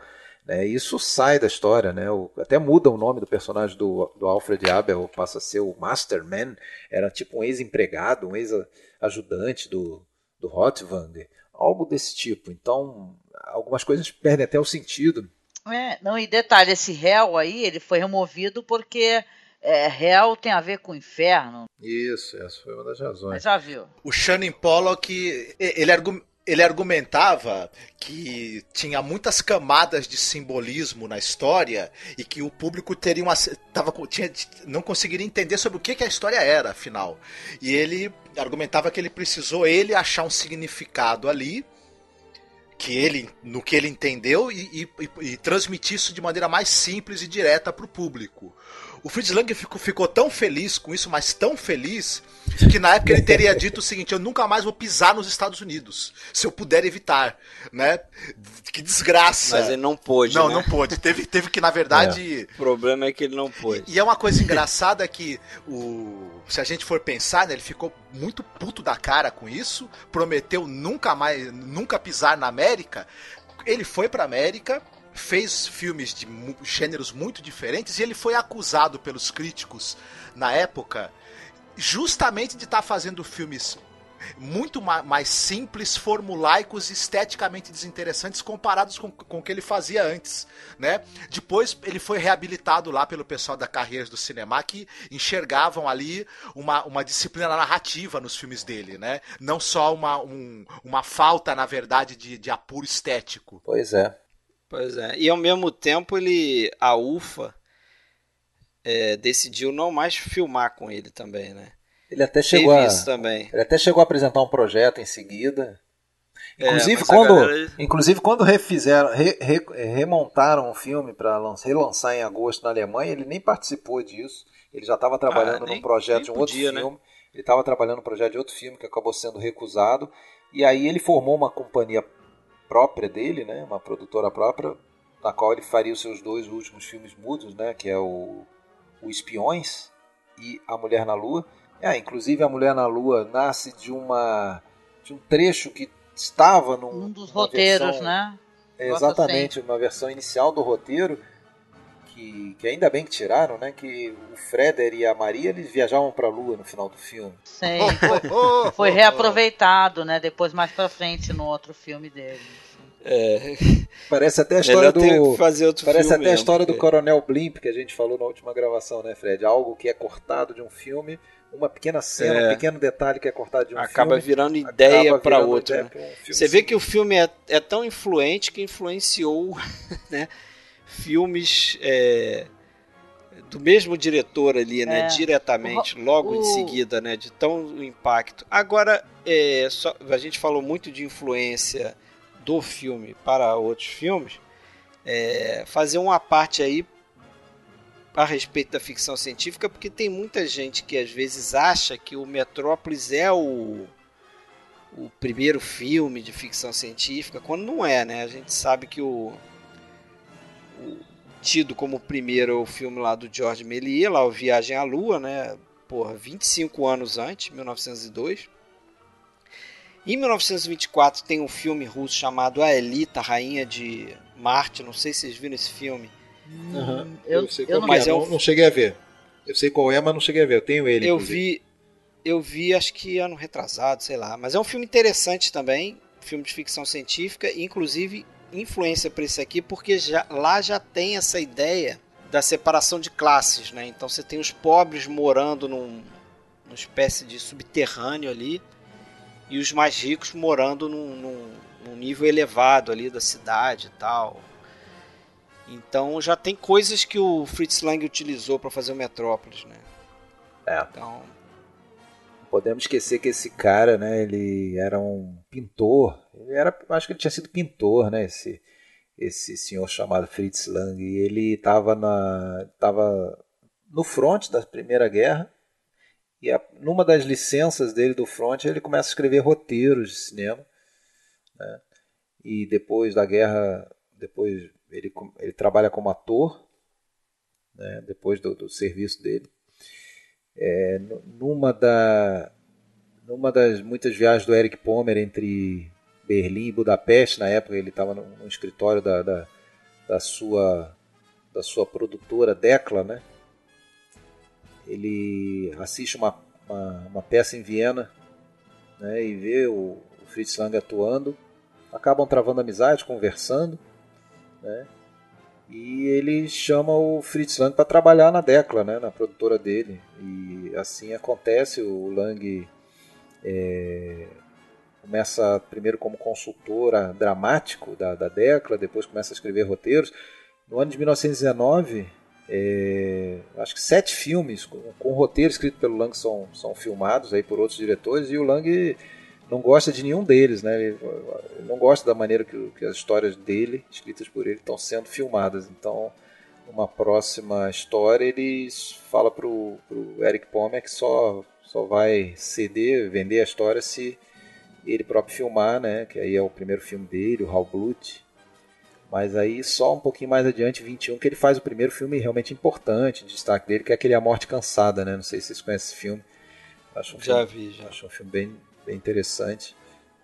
Speaker 2: Né? Isso sai da história, né? O, até muda o nome do personagem do, do Alfred Abel, passa a ser o Masterman, era tipo um ex-empregado, um ex-ajudante do, do Hotwang, algo desse tipo. Então, algumas coisas perdem até o sentido.
Speaker 4: É, não, e detalhe, esse réu aí, ele foi removido porque é, real tem a ver com inferno.
Speaker 2: Isso, essa foi uma das razões. Mas
Speaker 4: já viu.
Speaker 3: O Shannon Pollock, ele, ele argumentava que tinha muitas camadas de simbolismo na história e que o público teria uma, tava, tinha, não conseguiria entender sobre o que, que a história era, afinal. E ele argumentava que ele precisou ele achar um significado ali que ele no que ele entendeu e, e, e, transmitir isso de maneira mais simples e direta para o público. O Fritz Lang ficou, ficou tão feliz com isso, mas tão feliz, que na época ele teria dito o seguinte: eu nunca mais vou pisar nos Estados Unidos, se eu puder evitar, né? Que desgraça.
Speaker 1: Mas ele não pôde.
Speaker 3: Não,
Speaker 1: né?
Speaker 3: não pôde. Teve, teve que, na verdade.
Speaker 1: É. O problema é que ele não pôde.
Speaker 3: E, e é uma coisa engraçada que o. Se a gente for pensar, né, ele ficou muito puto da cara com isso, prometeu nunca mais, nunca pisar na América. Ele foi para América, fez filmes de gêneros muito diferentes e ele foi acusado pelos críticos na época justamente de estar tá fazendo filmes muito mais simples, formulaicos, esteticamente desinteressantes comparados com, com o que ele fazia antes, né? Depois ele foi reabilitado lá pelo pessoal da Carreiras do Cinema que enxergavam ali uma, uma disciplina narrativa nos filmes dele, né? Não só uma, um, uma falta, na verdade, de, de apuro estético.
Speaker 2: Pois é.
Speaker 1: Pois é. E ao mesmo tempo ele, a UFA, é, decidiu não mais filmar com ele também, né?
Speaker 2: Ele até chegou a,
Speaker 1: também.
Speaker 2: Ele até chegou a apresentar um projeto em seguida. É, inclusive, é, quando, galera... inclusive quando refizeram, re, re, remontaram o filme para relançar em agosto na Alemanha, ele nem participou disso. Ele já estava trabalhando ah, nem, num projeto de um podia, outro né? filme. Ele estava trabalhando no projeto de outro filme que acabou sendo recusado. E aí ele formou uma companhia própria dele, né, uma produtora própria, na qual ele faria os seus dois últimos filmes mudos, né, que é o, o Espiões e A Mulher na Lua. É, inclusive a Mulher na Lua nasce de uma de um trecho que estava num,
Speaker 4: um dos roteiros,
Speaker 2: versão,
Speaker 4: né?
Speaker 2: É, exatamente, uma versão inicial do roteiro que, que ainda bem que tiraram, né? Que o Freder e a Maria eles viajavam para a Lua no final do filme.
Speaker 4: Sim, foi, foi reaproveitado, né? Depois mais para frente no outro filme dele.
Speaker 2: É. Parece até a história do parece até a história do Coronel Blimp que a gente falou na última gravação, né, Fred? Algo que é cortado de um filme uma pequena cena, é. um pequeno detalhe que é cortado de um
Speaker 1: acaba
Speaker 2: filme,
Speaker 1: virando ideia para outro. Né? Um Você vê que o filme é, é tão influente que influenciou né, filmes é, do mesmo diretor ali, né, é. diretamente, logo o... em seguida, né, de tão impacto. Agora, é, só, a gente falou muito de influência do filme para outros filmes. É, fazer uma parte aí a respeito da ficção científica, porque tem muita gente que às vezes acha que o Metrópolis é o, o primeiro filme de ficção científica, quando não é, né? A gente sabe que o, o tido como primeiro é o filme lá do George Méliès, lá o Viagem à Lua, né? Porra, 25 anos antes, 1902. Em 1924 tem um filme russo chamado A Elita, Rainha de Marte. Não sei se vocês viram esse filme.
Speaker 2: Uhum. Eu, eu, sei qual eu não, é, não, não cheguei a ver. Eu sei qual é, mas não cheguei a ver. Eu tenho ele.
Speaker 1: Eu inclusive. vi, eu vi, acho que ano retrasado, sei lá. Mas é um filme interessante também, filme de ficção científica, inclusive influência para esse aqui, porque já, lá já tem essa ideia da separação de classes, né? Então você tem os pobres morando num, numa espécie de subterrâneo ali e os mais ricos morando num, num, num nível elevado ali da cidade e tal. Então já tem coisas que o Fritz Lang utilizou para fazer o Metrópolis, né?
Speaker 2: É. Então podemos esquecer que esse cara, né, ele era um pintor. Ele era, acho que ele tinha sido pintor, né, esse esse senhor chamado Fritz Lang, e ele estava na tava no front da Primeira Guerra. E a, numa das licenças dele do front, ele começa a escrever roteiros de cinema, né? E depois da guerra, depois ele, ele trabalha como ator, né, depois do, do serviço dele. É, numa, da, numa das muitas viagens do Eric Pomer entre Berlim e Budapeste, na época ele estava no, no, escritório da, da, da, sua, da sua produtora Decla, né? ele assiste uma, uma, uma peça em Viena né, e vê o, o Fritz Lang atuando, acabam travando amizade, conversando, né? E ele chama o Fritz Lang para trabalhar na Decla, né, na produtora dele. E assim acontece, o Lang é, começa primeiro como consultora dramático da, da Decla, depois começa a escrever roteiros. No ano de 1919, é, acho que sete filmes com, com roteiro escrito pelo Lang são, são filmados aí por outros diretores e o Lang não gosta de nenhum deles, né? Ele, ele não gosta da maneira que, que, as histórias dele, escritas por ele, estão sendo filmadas. Então, uma próxima história, ele fala pro, pro Eric Pomer que só, só vai ceder, vender a história se ele próprio filmar, né? Que aí é o primeiro filme dele, o Hal Blut. Mas aí só um pouquinho mais adiante, 21, que ele faz o primeiro filme realmente importante, de destaque dele, que é aquele A Morte Cansada, né? Não sei se vocês conhecem esse filme.
Speaker 1: Acho um já filme, vi, já.
Speaker 2: Acho um filme bem, bem interessante.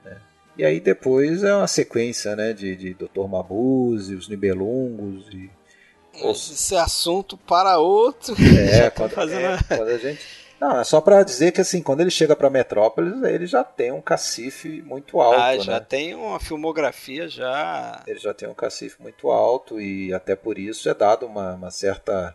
Speaker 2: Né? E aí depois é uma sequência né, de, de Dr. Mabuse, os Nibelungos e.
Speaker 1: Esse é assunto para outro.
Speaker 2: É, quando, fazendo... é, quando a gente. Não, é só para dizer que assim, quando ele chega para Metrópolis, ele já tem um cacife muito alto, ah,
Speaker 1: já
Speaker 2: né?
Speaker 1: tem uma filmografia já.
Speaker 2: Ele já tem um cacife muito alto e até por isso é dado uma, uma certa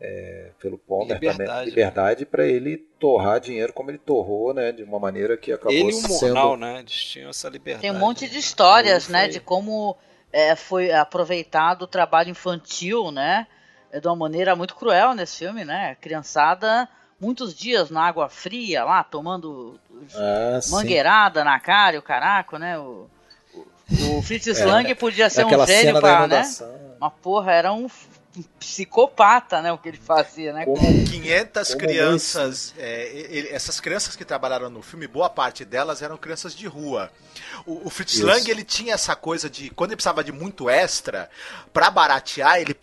Speaker 2: é, pelo Palmer liberdade, também, liberdade né? para ele torrar dinheiro como ele torrou, né, de uma maneira que acabou
Speaker 1: ele
Speaker 2: sendo...
Speaker 1: e o Mornal, né, eles tinham essa liberdade.
Speaker 4: Tem um monte de histórias, né, de como é, foi aproveitado o trabalho infantil, né, de uma maneira muito cruel nesse filme, né, criançada muitos dias na água fria lá, tomando ah, mangueirada sim. na cara e o caraco, né, o, o, o Fritz é, Lang podia ser um gênio para, né, uma porra, era um psicopata, né, o que ele fazia, né?
Speaker 3: Como 500 Como crianças, é, ele, essas crianças que trabalharam no filme, boa parte delas eram crianças de rua. O, o Fritz Isso. Lang, ele tinha essa coisa de, quando ele precisava de muito extra, para baratear, ele,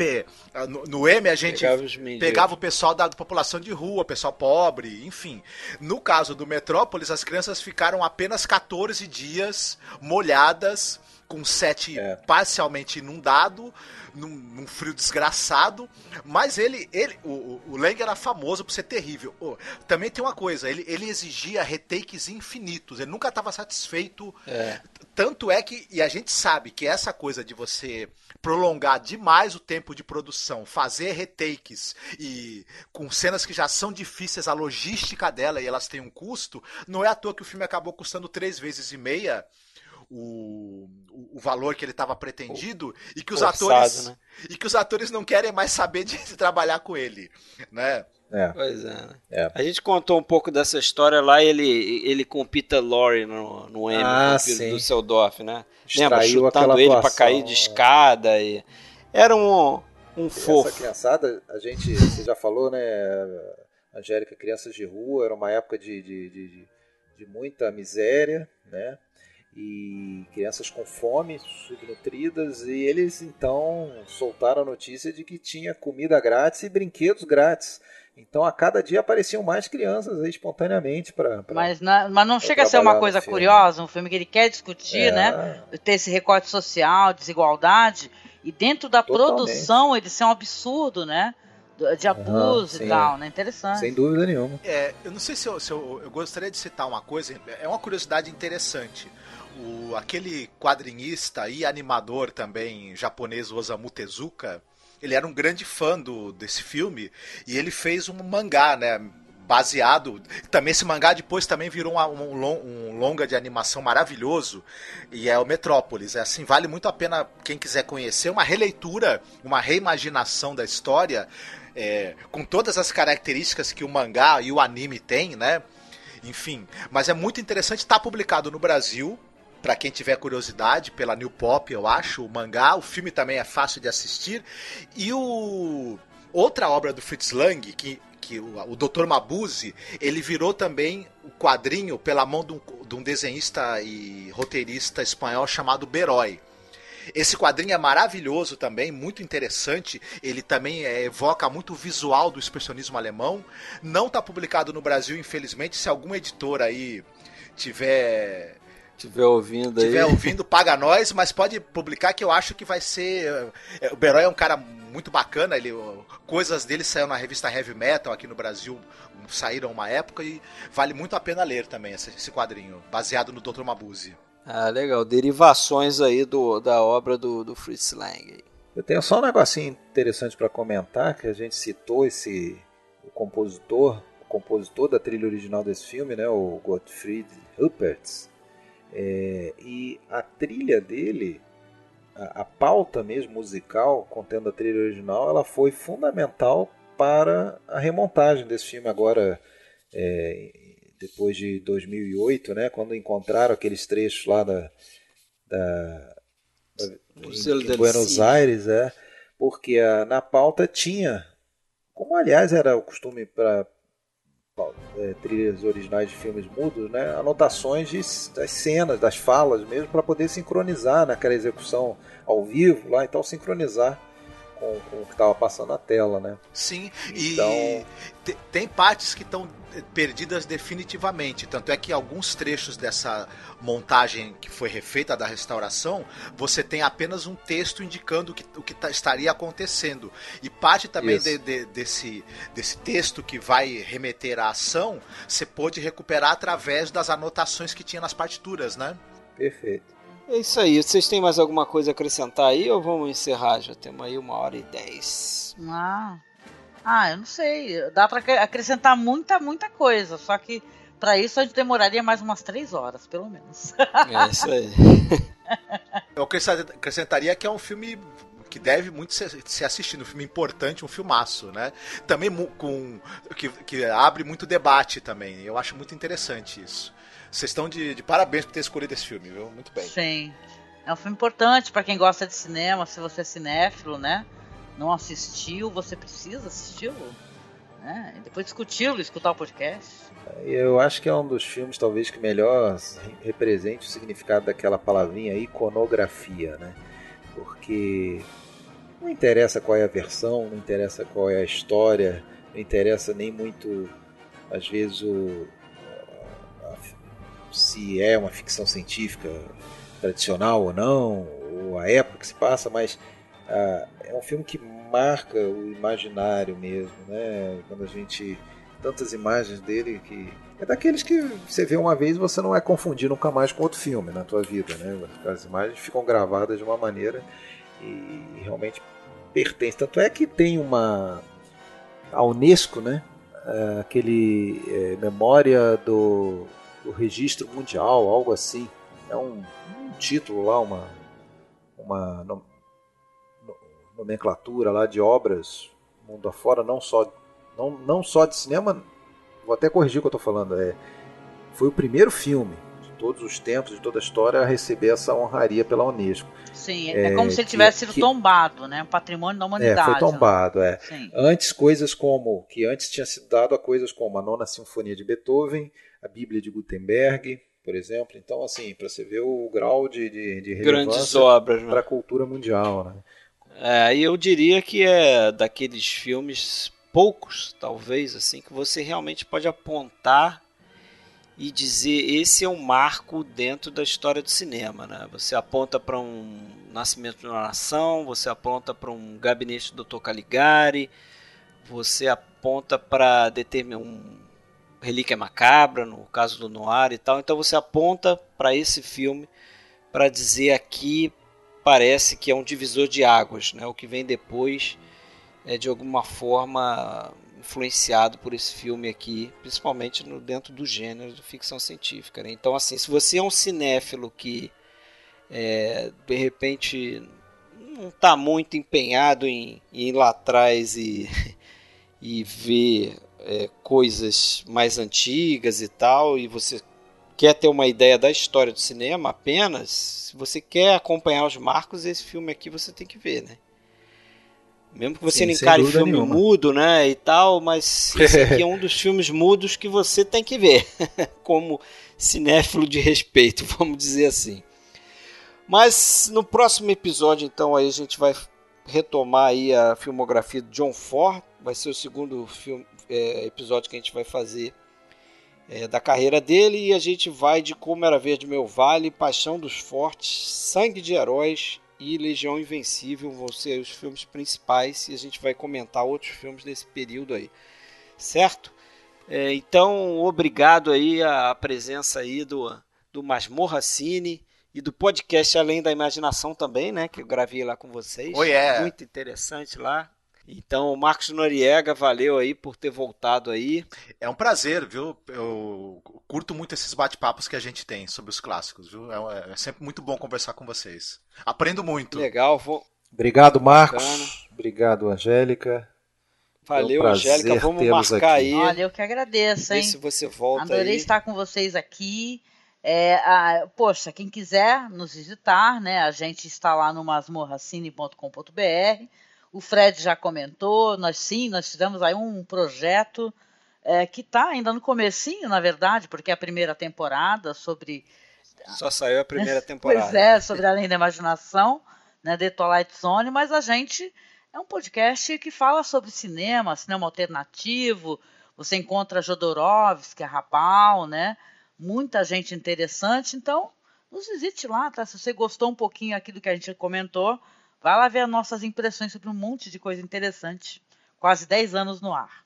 Speaker 3: no, no M a gente pegava, pegava o pessoal da, da população de rua, pessoal pobre, enfim. No caso do Metrópolis, as crianças ficaram apenas 14 dias molhadas, com set é. parcialmente inundado, num, num, frio desgraçado, mas ele, ele o, o Lang era famoso por ser terrível. Oh, também tem uma coisa, ele, ele exigia retakes infinitos, ele nunca estava satisfeito. É. Tanto é que, e a gente sabe que essa coisa de você prolongar demais o tempo de produção, fazer retakes e com cenas que já são difíceis, a logística dela e elas têm um custo, não é à toa que o filme acabou custando três vezes e meia o, o valor que ele estava pretendido e que os Forçado, atores né? e que os atores não querem mais saber de, de trabalhar com ele, né?
Speaker 1: É. Pois é, né? é, A gente contou um pouco dessa história lá, ele, ele com o Peter Lorre no, no M, ah, no do Seldorf, né? Lembra? Chutando ele para cair de escada. E... Era um, um fofo.
Speaker 2: Essa criançada, a gente, você já falou, né, Angélica, crianças de rua, era uma época de, de, de, de muita miséria, né? E crianças com fome, subnutridas, e eles então soltaram a notícia de que tinha comida grátis e brinquedos grátis. Então a cada dia apareciam mais crianças aí, espontaneamente para.
Speaker 4: Mas, mas não chega a ser uma coisa curiosa, um filme que ele quer discutir, é. né? Ter esse recorte social, desigualdade, e dentro da Totalmente. produção ele ser um absurdo, né? de abuso uhum, e tal, né? Interessante.
Speaker 2: Sem dúvida nenhuma.
Speaker 3: É, eu não sei se, eu, se eu, eu, gostaria de citar uma coisa, é uma curiosidade interessante o, aquele quadrinista e animador também japonês Osamu Tezuka, ele era um grande fã do, desse filme e ele fez um mangá, né? Baseado. Também esse mangá depois também virou um, um, longa de animação maravilhoso. E é o Metrópolis. É assim, vale muito a pena quem quiser conhecer. Uma releitura, uma reimaginação da história. É, com todas as características que o mangá e o anime têm, né? Enfim, mas é muito interessante. Está publicado no Brasil para quem tiver curiosidade, pela New Pop, eu acho, o mangá. O filme também é fácil de assistir. E o outra obra do Fritz Lang, que, que o, o Dr. Mabuse, ele virou também o quadrinho pela mão de um, de um desenhista e roteirista espanhol chamado Beroy. Esse quadrinho é maravilhoso também, muito interessante. Ele também é, evoca muito o visual do expressionismo alemão. Não está publicado no Brasil, infelizmente. Se algum editor aí tiver
Speaker 1: tiver ouvindo
Speaker 3: aí. Tiver ouvindo, paga nós, mas pode publicar que eu acho que vai ser. É, o Beroy é um cara muito bacana, ele, coisas dele saíram na revista Heavy Metal aqui no Brasil, saíram uma época e vale muito a pena ler também esse, esse quadrinho, baseado no Dr. Mabuse.
Speaker 1: Ah, legal. Derivações aí do, da obra do, do Fritz Lang.
Speaker 2: Eu tenho só um negocinho interessante para comentar, que a gente citou esse o compositor, o compositor da trilha original desse filme, né, o Gottfried Huppertz. É, e a trilha dele, a, a, pauta mesmo musical, contendo a trilha original, ela foi fundamental para a remontagem desse filme agora, é, depois de 2008, né, quando encontraram aqueles trechos lá da, da, em, em Buenos Aires, é, porque a, na pauta tinha, como aliás era o costume para é, trilhas originais de filmes mudos, né, anotações de, das cenas, das falas mesmo, para poder sincronizar naquela execução ao vivo lá, então sincronizar com, com o que estava passando na tela, né?
Speaker 3: Sim, então... e tem partes que estão perdidas definitivamente. Tanto é que alguns trechos dessa montagem que foi refeita da restauração, você tem apenas um texto indicando o que, o que tá, estaria acontecendo. E parte também de, de, desse, desse texto que vai remeter à ação, você pôde recuperar através das anotações que tinha nas partituras, né?
Speaker 2: Perfeito.
Speaker 1: É isso aí. Vocês têm mais alguma coisa a acrescentar aí ou vamos encerrar? Já temos aí uma hora e dez.
Speaker 4: Ah, ah eu não sei. Dá para acrescentar muita, muita coisa. Só que para isso a gente demoraria mais umas três horas, pelo menos.
Speaker 1: É isso aí.
Speaker 3: Eu acrescentaria que é um filme que deve muito ser, ser assistido, um filme importante, um filmaço, né? Também com que, que abre muito debate também. Eu acho muito interessante isso. Vocês estão de, de, parabéns por ter escolhido esse filme, viu? Muito bem.
Speaker 4: Sim. É um filme importante para quem gosta de cinema, se você é cinéfilo, né? Não assistiu, você precisa assisti-lo. Né? E depois discuti-lo, escutar o podcast.
Speaker 2: Eu acho que é um dos filmes, talvez, que melhor represente o significado daquela palavrinha iconografia, né? Porque não interessa qual é a versão, não interessa qual é a história, não interessa nem muito, às vezes, o, se é uma ficção científica tradicional ou não, ou a época que se passa, mas uh, é um filme que marca o imaginário mesmo, né? Quando a gente tantas imagens dele que é daqueles que você vê uma vez e você não vai confundir nunca mais com outro filme na tua vida, né? As imagens ficam gravadas de uma maneira e realmente pertence. Tanto é que tem uma a UNESCO, né? É, aquele é, memória do o registro mundial, algo assim. É um, um título lá, uma, uma no, no, nomenclatura lá de obras mundo afora, não só, não, não só de cinema, vou até corrigir o que eu estou falando, é, foi o primeiro filme de todos os tempos, de toda a história, a receber essa honraria pela Unesco.
Speaker 4: Sim, é, é como se ele tivesse sido que, tombado, né? Patrimônio da humanidade.
Speaker 2: É, foi né? tombado, né? é. Antes, coisas como. Que antes tinha sido dado a coisas como a Nona Sinfonia de Beethoven, a Bíblia de Gutenberg, por exemplo. Então, assim, para você ver o grau de, de, de
Speaker 1: Grandes obras
Speaker 2: para a cultura mundial. Né?
Speaker 1: É, eu diria que é daqueles filmes poucos, talvez, assim, que você realmente pode apontar e dizer esse é um marco dentro da história do cinema, né? Você aponta para um Nascimento de uma Nação, você aponta para um Gabinete do Dr. Caligari, você aponta para determinar um Relíquia Macabra, no caso do Noir e tal. Então você aponta para esse filme para dizer aqui parece que é um divisor de águas, né? O que vem depois é de alguma forma influenciado por esse filme aqui, principalmente no, dentro do gênero de ficção científica. Né? Então, assim, se você é um cinéfilo que é, de repente não está muito empenhado em, em ir lá atrás e, e ver é, coisas mais antigas e tal, e você quer ter uma ideia da história do cinema apenas, se você quer acompanhar os marcos, esse filme aqui você tem que ver, né? Mesmo que você Sim, não encare filme nenhuma. mudo, né, e tal, mas esse aqui é um dos filmes mudos que você tem que ver, como cinéfilo de respeito, vamos dizer assim. Mas no próximo episódio, então, aí a gente vai retomar aí a filmografia de John Ford, vai ser o segundo filme, é, episódio que a gente vai fazer é, da carreira dele e a gente vai de Como Era Verde Meu Vale, Paixão dos Fortes, Sangue de Heróis e Legião Invencível vão ser os filmes principais e a gente vai comentar outros filmes desse período aí, certo? É, então, obrigado aí a presença aí do, do Masmorra Cine e do podcast Além da Imaginação também, né? Que eu gravei lá com vocês.
Speaker 3: Oh, yeah.
Speaker 1: Muito interessante lá. Então, Marcos Noriega, valeu aí por ter voltado aí.
Speaker 3: É um prazer, viu? Eu curto muito esses bate-papos que a gente tem sobre os clássicos, viu? É, é, sempre muito bom conversar com vocês. Aprendo muito.
Speaker 1: Legal, vou.
Speaker 2: Obrigado, Marcos. Bacana. Obrigado, Angélica.
Speaker 1: Valeu, é um Angélica. Vamos marcar aqui. aí.
Speaker 4: Olha, eu que agradeço, hein?
Speaker 1: Ver se você volta
Speaker 4: Adorei
Speaker 1: aí.
Speaker 4: estar com vocês aqui. É, a, poxa, quem quiser nos visitar, né? A gente está lá no masmorracine.com.br o Fred já comentou, nós sim, nós tivemos aí um projeto é, que está ainda no comecinho, na verdade, porque é a primeira temporada sobre...
Speaker 1: Só saiu a primeira temporada.
Speaker 4: pois é, sobre Além da Imaginação, né, The Twilight Zone, mas a gente é um podcast que fala sobre cinema, cinema alternativo. Você encontra Jodorowsky, Rabal, né? Muita gente interessante. Então, nos visite lá, tá? Se você gostou um pouquinho aqui do que a gente comentou, vai lá ver as nossas impressões sobre um monte de coisa interessante. Quase 10 anos no ar.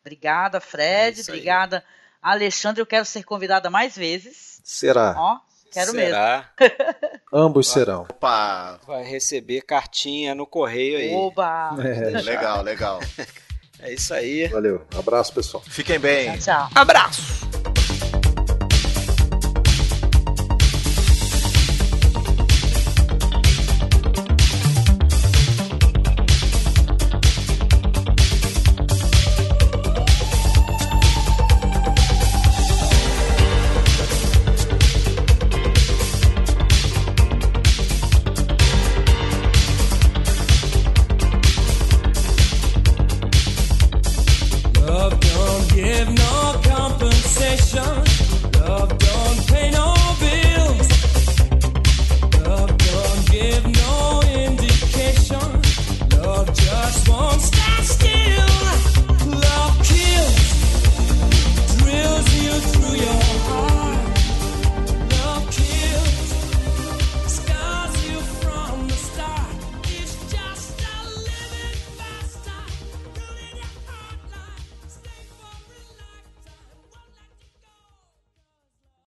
Speaker 4: Obrigada, Fred. É obrigada, Alexandre. Eu quero ser convidada mais vezes.
Speaker 2: Será?
Speaker 4: Ó, quero
Speaker 5: Será?
Speaker 4: mesmo.
Speaker 2: Ambos serão.
Speaker 3: Opa!
Speaker 5: Vai receber cartinha no correio aí.
Speaker 4: Oba!
Speaker 2: É.
Speaker 3: Legal, legal.
Speaker 5: É isso aí.
Speaker 2: Valeu. Abraço, pessoal.
Speaker 3: Fiquem bem.
Speaker 4: Tchau.
Speaker 5: Abraço!